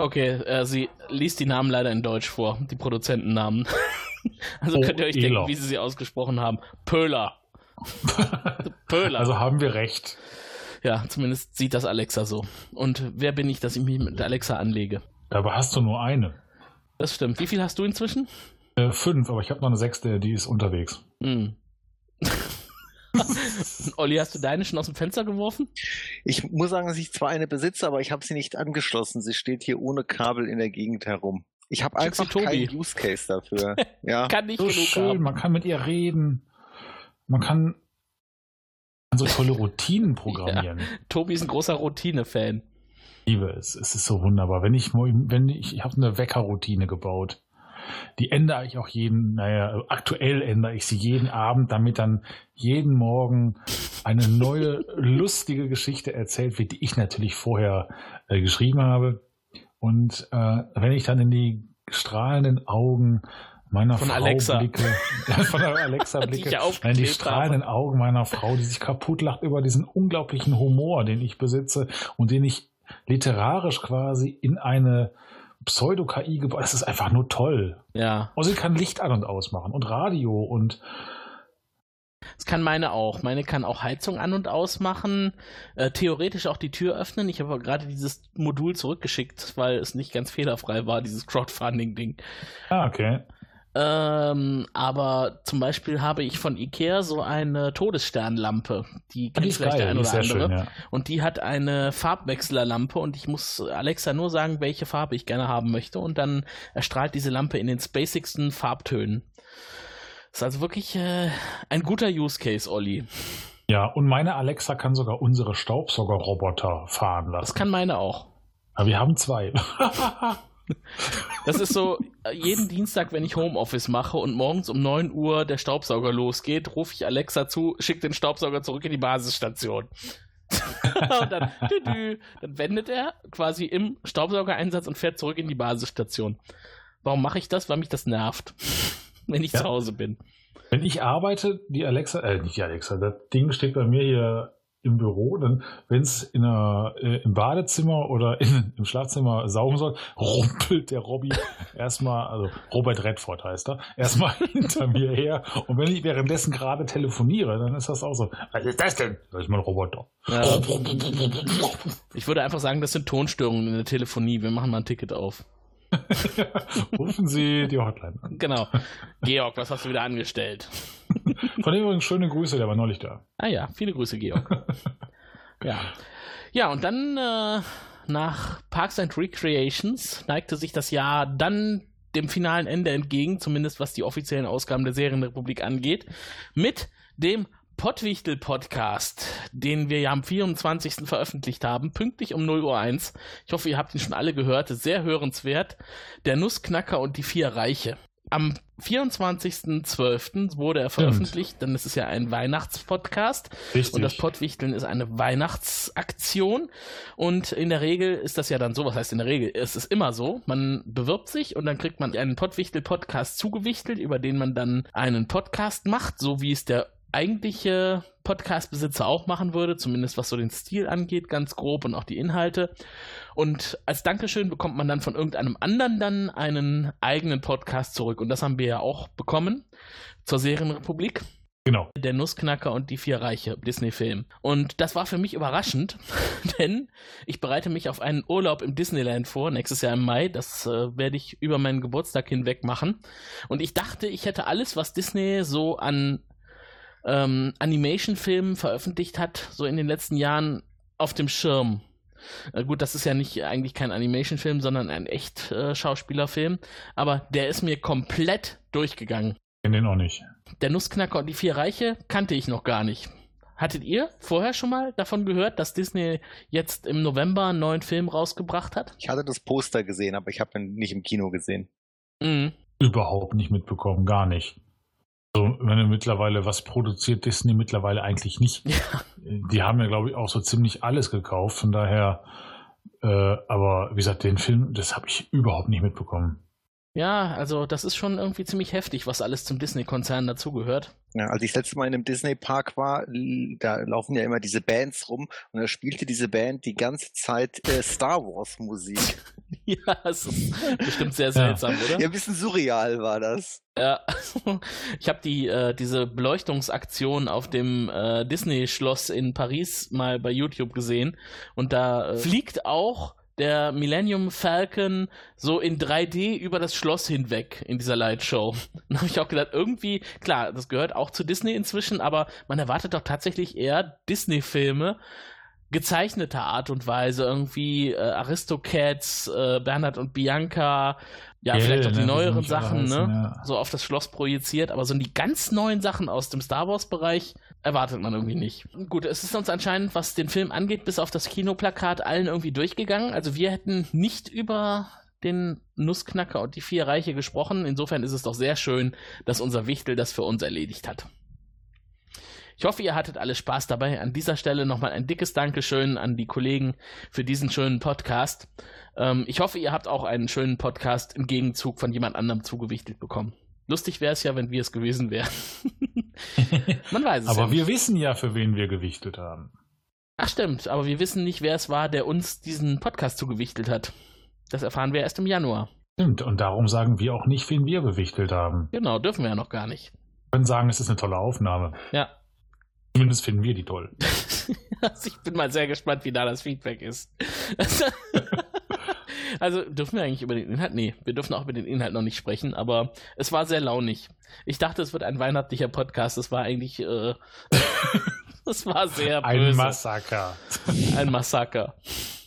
Okay, äh, sie liest die Namen leider in Deutsch vor, die Produzentennamen. (laughs) also oh, könnt ihr euch Ela. denken, wie sie sie ausgesprochen haben. Pöhler. (laughs) Pöhler. Also haben wir recht. ja, zumindest sieht das Alexa so. Und wer bin ich, dass ich mich mit Alexa anlege? Dabei hast du nur eine. Das stimmt. Wie viel hast du inzwischen? Äh, fünf, aber ich habe noch eine sechste, die ist unterwegs. Hm. Olli, hast du deine schon aus dem Fenster geworfen? Ich muss sagen, dass ich zwar eine besitze, aber ich habe sie nicht angeschlossen. Sie steht hier ohne Kabel in der Gegend herum. Ich habe einfach keinen Use Case dafür. (laughs) ja. Kann nicht So genug schön, haben. man kann mit ihr reden. Man kann so tolle Routinen programmieren. Tobi ist ein großer Routine-Fan. Ich liebe es. Es ist so wunderbar. Wenn ich, wenn ich, ich habe eine Weckerroutine gebaut. Die ändere ich auch jeden, naja, aktuell ändere ich sie jeden Abend, damit dann jeden Morgen eine neue, (laughs) lustige Geschichte erzählt wird, die ich natürlich vorher äh, geschrieben habe. Und äh, wenn ich dann in die strahlenden Augen meiner Von Frau Alexa. blicke, (laughs) von der Alexa (laughs) Die blicke, ja nein, die strahlenden Augen meiner Frau, die sich kaputt lacht über diesen unglaublichen Humor, den ich besitze und den ich literarisch quasi in eine Pseudo-KI gebaut. Das ist einfach nur toll. Ja, Und sie kann Licht an und ausmachen und Radio und das kann meine auch. Meine kann auch Heizung an und ausmachen, äh, theoretisch auch die Tür öffnen. Ich habe aber gerade dieses Modul zurückgeschickt, weil es nicht ganz fehlerfrei war, dieses Crowdfunding-Ding. ah, okay. Ähm, aber zum Beispiel habe ich von Ikea so eine Todessternlampe. Die Die kennt ist vielleicht der geil, ein die ist oder andere. schön, ja. Und die hat eine Farbwechslerlampe und ich muss Alexa nur sagen, welche Farbe ich gerne haben möchte. Und dann erstrahlt diese Lampe in den spacigsten Farbtönen. Ist also wirklich äh, ein guter Use Case, Olli. Ja, und meine Alexa kann sogar unsere Staubsaugerroboter fahren Das lassen. kann meine auch. Aber wir haben zwei. (laughs) Das ist so, äh, jeden Dienstag, wenn ich Homeoffice mache und morgens um 9 Uhr der Staubsauger losgeht, rufe ich Alexa zu, schick den Staubsauger zurück in die Basisstation. (laughs) und dann, dü -dü, dann wendet er quasi im Staubsaugereinsatz und fährt zurück in die Basisstation. Warum mache ich das? Weil mich das nervt, (laughs) wenn ich Ja. zu Hause bin. Wenn ich arbeite, die Alexa, äh, nicht die Alexa, das Ding steht bei mir hier im Büro, dann, wenn es äh, im Badezimmer oder (laughs) in, im Schlafzimmer saugen soll, rumpelt der Robby erstmal, also Robert Redford heißt er, erstmal (laughs) hinter mir her. Und wenn ich währenddessen gerade telefoniere, dann ist das auch so. Was ist das denn? Das ist mein Roboter. Ja. (laughs) Ich würde einfach sagen, das sind Tonstörungen in der Telefonie. Wir machen mal ein Ticket auf. (laughs) Rufen Sie die Hotline an. Genau. Georg, was hast du wieder angestellt? Von dem übrigens schöne Grüße, der war neulich da. Ah ja, viele Grüße, Georg. (laughs) ja. Ja, und dann äh, nach Parks and Recreations neigte sich das Jahr dann dem finalen Ende entgegen, zumindest was die offiziellen Ausgaben der Serienrepublik angeht, mit dem Pottwichtel-Podcast, den wir ja am 24. veröffentlicht haben, pünktlich um 0 Uhr 1. Ich hoffe, ihr habt ihn schon alle gehört. Sehr hörenswert. Der Nussknacker und die vier Reiche. Am 24.12. wurde er veröffentlicht, denn es ist ja ein Weihnachtspodcast. Richtig. Und das Pottwichteln ist eine Weihnachtsaktion. Und in der Regel ist das ja dann so, was heißt in der Regel? Es ist immer so, man bewirbt sich und dann kriegt man einen Pottwichtel-Podcast zugewichtelt, über den man dann einen Podcast macht, so wie es der eigentliche Podcast-Besitzer auch machen würde, zumindest was so den Stil angeht, ganz grob und auch die Inhalte. Und als Dankeschön bekommt man dann von irgendeinem anderen dann einen eigenen Podcast zurück. Und das haben wir ja auch bekommen zur Serienrepublik. Genau. Der Nussknacker und die vier Reiche, Disney-Film. Und das war für mich überraschend, (laughs) denn ich bereite mich auf einen Urlaub im Disneyland vor, nächstes Jahr im Mai. Das äh, werde ich über meinen Geburtstag hinweg machen. Und ich dachte, ich hätte alles, was Disney so an ähm, Animation-Filmen veröffentlicht hat, so in den letzten Jahren auf dem Schirm. Äh, gut, das ist ja nicht eigentlich kein Animation-Film, sondern ein echt äh, Schauspielerfilm. Aber der ist mir komplett durchgegangen. Kenn den auch nicht. Der Nussknacker und die vier Reiche kannte ich noch gar nicht. Hattet ihr vorher schon mal davon gehört, dass Disney jetzt im November einen neuen Film rausgebracht hat? Ich hatte das Poster gesehen, aber ich habe ihn nicht im Kino gesehen. Mhm. Überhaupt nicht mitbekommen, gar nicht. So, wenn du mittlerweile, was produziert Disney mittlerweile eigentlich nicht? Ja. Die haben ja, glaube ich, auch so ziemlich alles gekauft, von daher, äh, aber wie gesagt, den Film, das habe ich überhaupt nicht mitbekommen. Ja, also das ist schon irgendwie ziemlich heftig, was alles zum Disney-Konzern dazugehört. Ja, als ich das letzte Mal in einem Disney-Park war, da laufen ja immer diese Bands rum und da spielte diese Band die ganze Zeit äh, Star Wars Musik. (laughs) Ja, es ist bestimmt sehr seltsam, oder? Ja, ein bisschen surreal war das. Ja, (laughs) ich habe die äh, diese Beleuchtungsaktion auf dem äh, Disney-Schloss in Paris mal bei YouTube gesehen und da äh, fliegt auch der Millennium Falcon so in 3D über das Schloss hinweg in dieser Lightshow. (laughs) Dann habe ich auch gedacht, irgendwie, klar, das gehört auch zu Disney inzwischen, aber man erwartet doch tatsächlich eher Disney-Filme, gezeichneter Art und Weise, irgendwie äh, Aristocats, äh, Bernhard und Bianca, ja, Gell, vielleicht auch die ne, neueren Sachen, heißen, ne? ja. So auf das Schloss projiziert, aber so die ganz neuen Sachen aus dem Star Wars-Bereich erwartet man irgendwie nicht. Gut, es ist uns anscheinend, was den Film angeht, bis auf das Kinoplakat allen irgendwie durchgegangen. Also wir hätten nicht über den Nussknacker und die vier Reiche gesprochen. Insofern ist es doch sehr schön, dass unser Wichtel das für uns erledigt hat. Ich hoffe, ihr hattet alle Spaß dabei. An dieser Stelle nochmal ein dickes Dankeschön an die Kollegen für diesen schönen Podcast. Ähm, ich hoffe, ihr habt auch einen schönen Podcast im Gegenzug von jemand anderem zugewichtelt bekommen. Lustig wäre es ja, wenn wir es gewesen wären. (laughs) Man weiß es Aber ja wir wissen ja, für wen wir gewichtet haben. Ach stimmt, aber wir wissen nicht, wer es war, der uns diesen Podcast zugewichtelt hat. Das erfahren wir erst im Januar. Stimmt, und darum sagen wir auch nicht, wen wir gewichtelt haben. Genau, dürfen wir ja noch gar nicht. Wir können sagen, es ist eine tolle Aufnahme. Ja. Zumindest finden wir die toll. (laughs) Also ich bin mal sehr gespannt, wie da das Feedback ist. (laughs) also dürfen wir eigentlich über den Inhalt? Nee, wir dürfen auch über den Inhalt noch nicht sprechen, aber es war sehr launig. Ich dachte, es wird ein weihnachtlicher Podcast. Es war eigentlich, äh, (laughs) es war sehr Ein böse. Massaker. Ein Massaker.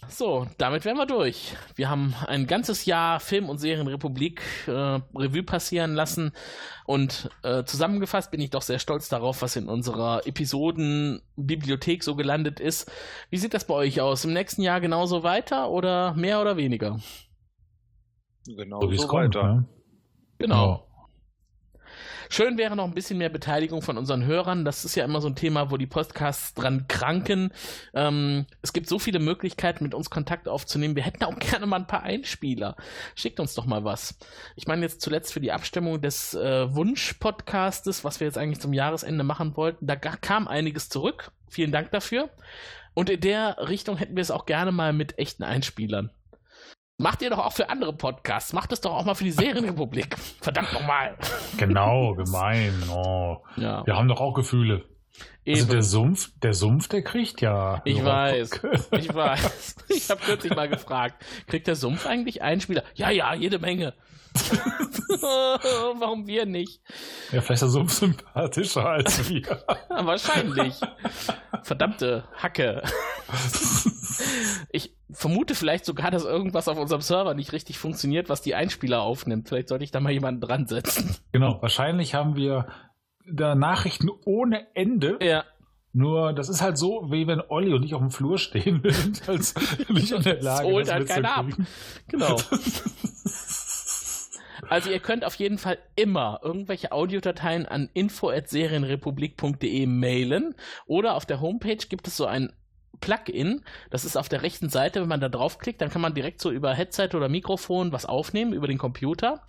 So, damit wären wir durch. Wir haben ein ganzes Jahr Film- und Serienrepublik äh, Revue passieren lassen und äh, zusammengefasst bin ich doch sehr stolz darauf, was in unserer Episodenbibliothek so gelandet ist. Wie sieht das bei euch aus? Im nächsten Jahr genauso weiter oder mehr oder weniger? Genau So wie es kommt. Ne? Genau. Schön wäre noch ein bisschen mehr Beteiligung von unseren Hörern. Das ist ja immer so ein Thema, wo die Podcasts dran kranken. Ähm, es gibt so viele Möglichkeiten, mit uns Kontakt aufzunehmen. Wir hätten auch (laughs) gerne mal ein paar Einspieler. Schickt uns doch mal was. Ich meine jetzt zuletzt für die Abstimmung des äh, Wunsch-Podcastes, was wir jetzt eigentlich zum Jahresende machen wollten, da kam einiges zurück. Vielen Dank dafür. Und in der Richtung hätten wir es auch gerne mal mit echten Einspielern. Macht ihr doch auch für andere Podcasts. Macht es doch auch mal für die Serienrepublik. (laughs) Verdammt nochmal. Genau, (laughs) gemein. Oh. Ja, Wir haben doch auch Gefühle. Also eben. der Sumpf, der Sumpf, der kriegt ja. Ich weiß, (laughs) ich weiß. Ich habe kürzlich mal gefragt, kriegt der Sumpf eigentlich Einspieler? Ja, ja, jede Menge. (laughs) Warum wir nicht? Ja, vielleicht Sumpf sympathischer als wir. (laughs) Wahrscheinlich. Verdammte Hacke. (laughs) Ich vermute vielleicht sogar, dass irgendwas auf unserem Server nicht richtig funktioniert, was die Einspieler aufnimmt. Vielleicht sollte ich da mal jemanden dran setzen. genau, wahrscheinlich haben wir da Nachrichten ohne Ende. Ja. Nur, das ist halt so, wie wenn Olli und ich auf dem Flur stehen, wir sind halt nicht in der Lage, Das holt halt keiner ab. Genau. Also ihr könnt auf jeden Fall immer irgendwelche Audiodateien an info@serienrepublik.de mailen oder auf der Homepage gibt es so ein Plugin, das ist auf der rechten Seite, wenn man da draufklickt, dann kann man direkt so über Headset oder Mikrofon was aufnehmen über den Computer.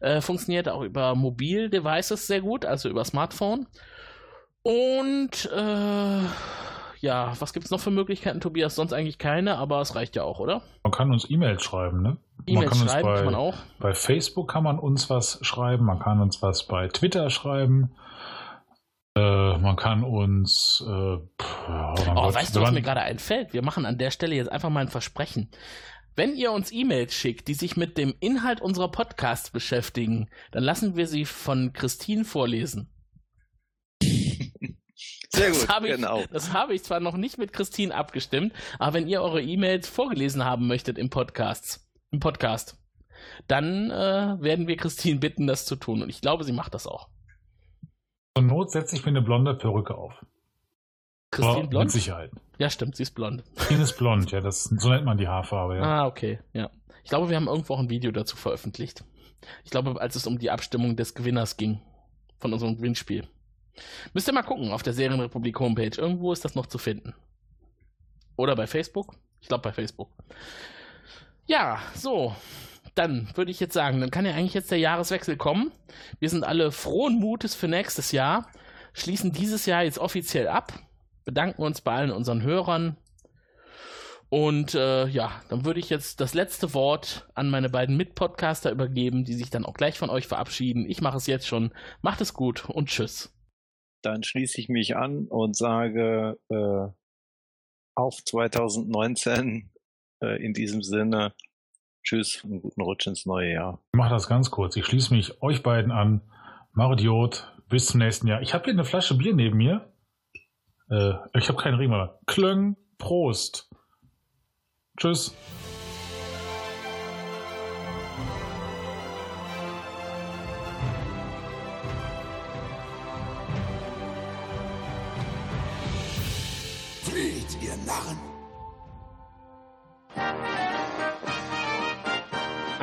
Äh, funktioniert auch über Mobil-Devices sehr gut, also über Smartphone. Und äh, ja, was gibt es noch für Möglichkeiten, Tobias? Sonst eigentlich keine, aber es reicht ja auch, oder? Man kann uns E-Mails schreiben, ne? E-Mails kann uns schreiben bei, kann man auch. Bei Facebook kann man uns was schreiben, man kann uns was bei Twitter schreiben. Äh, man kann uns. Äh, pff, Oh, Gott, weißt du, was mir gerade einfällt? Wir machen an der Stelle jetzt einfach mal ein Versprechen. Wenn ihr uns E-Mails schickt, die sich mit dem Inhalt unserer Podcasts beschäftigen, dann lassen wir sie von Christine vorlesen. Sehr Das gut, habe ich, genau. das habe ich zwar noch nicht mit Christine abgestimmt, aber wenn ihr eure E-Mails vorgelesen haben möchtet im Podcast, im Podcast, dann äh, werden wir Christine bitten, das zu tun. Und ich glaube, sie macht das auch. Zur Not setze ich mir eine blonde Perücke auf. Christine blond? Mit Sicherheit. Ja, stimmt, sie ist blond. Christine ist blond, ja, das, so nennt man die Haarfarbe, ja. Ah, okay, ja. Ich glaube, wir haben irgendwo auch ein Video dazu veröffentlicht. Ich glaube, als es um die Abstimmung des Gewinners ging. Von unserem Gewinnspiel. Müsst ihr mal gucken auf der Serienrepublik Homepage. Irgendwo ist das noch zu finden. Oder bei Facebook? Ich glaube bei Facebook. Ja, so. Dann würde ich jetzt sagen, dann kann ja eigentlich jetzt der Jahreswechsel kommen. Wir sind alle frohen Mutes für nächstes Jahr. Schließen dieses Jahr jetzt offiziell ab. Bedanken uns bei allen unseren Hörern. Und äh, ja, dann würde ich jetzt das letzte Wort an meine beiden Mitpodcaster übergeben, die sich dann auch gleich von euch verabschieden. Ich mache es jetzt schon. Macht es gut und tschüss. Dann schließe ich mich an und sage äh, auf 2019 äh, in diesem Sinne Tschüss und guten Rutsch ins neue Jahr. Ich mache das ganz kurz. Ich schließe mich euch beiden an. Marodiot, bis zum nächsten Jahr. Ich habe hier eine Flasche Bier neben mir. Äh, ich habe keinen Ring mehr. Klöng, Prost. Tschüss.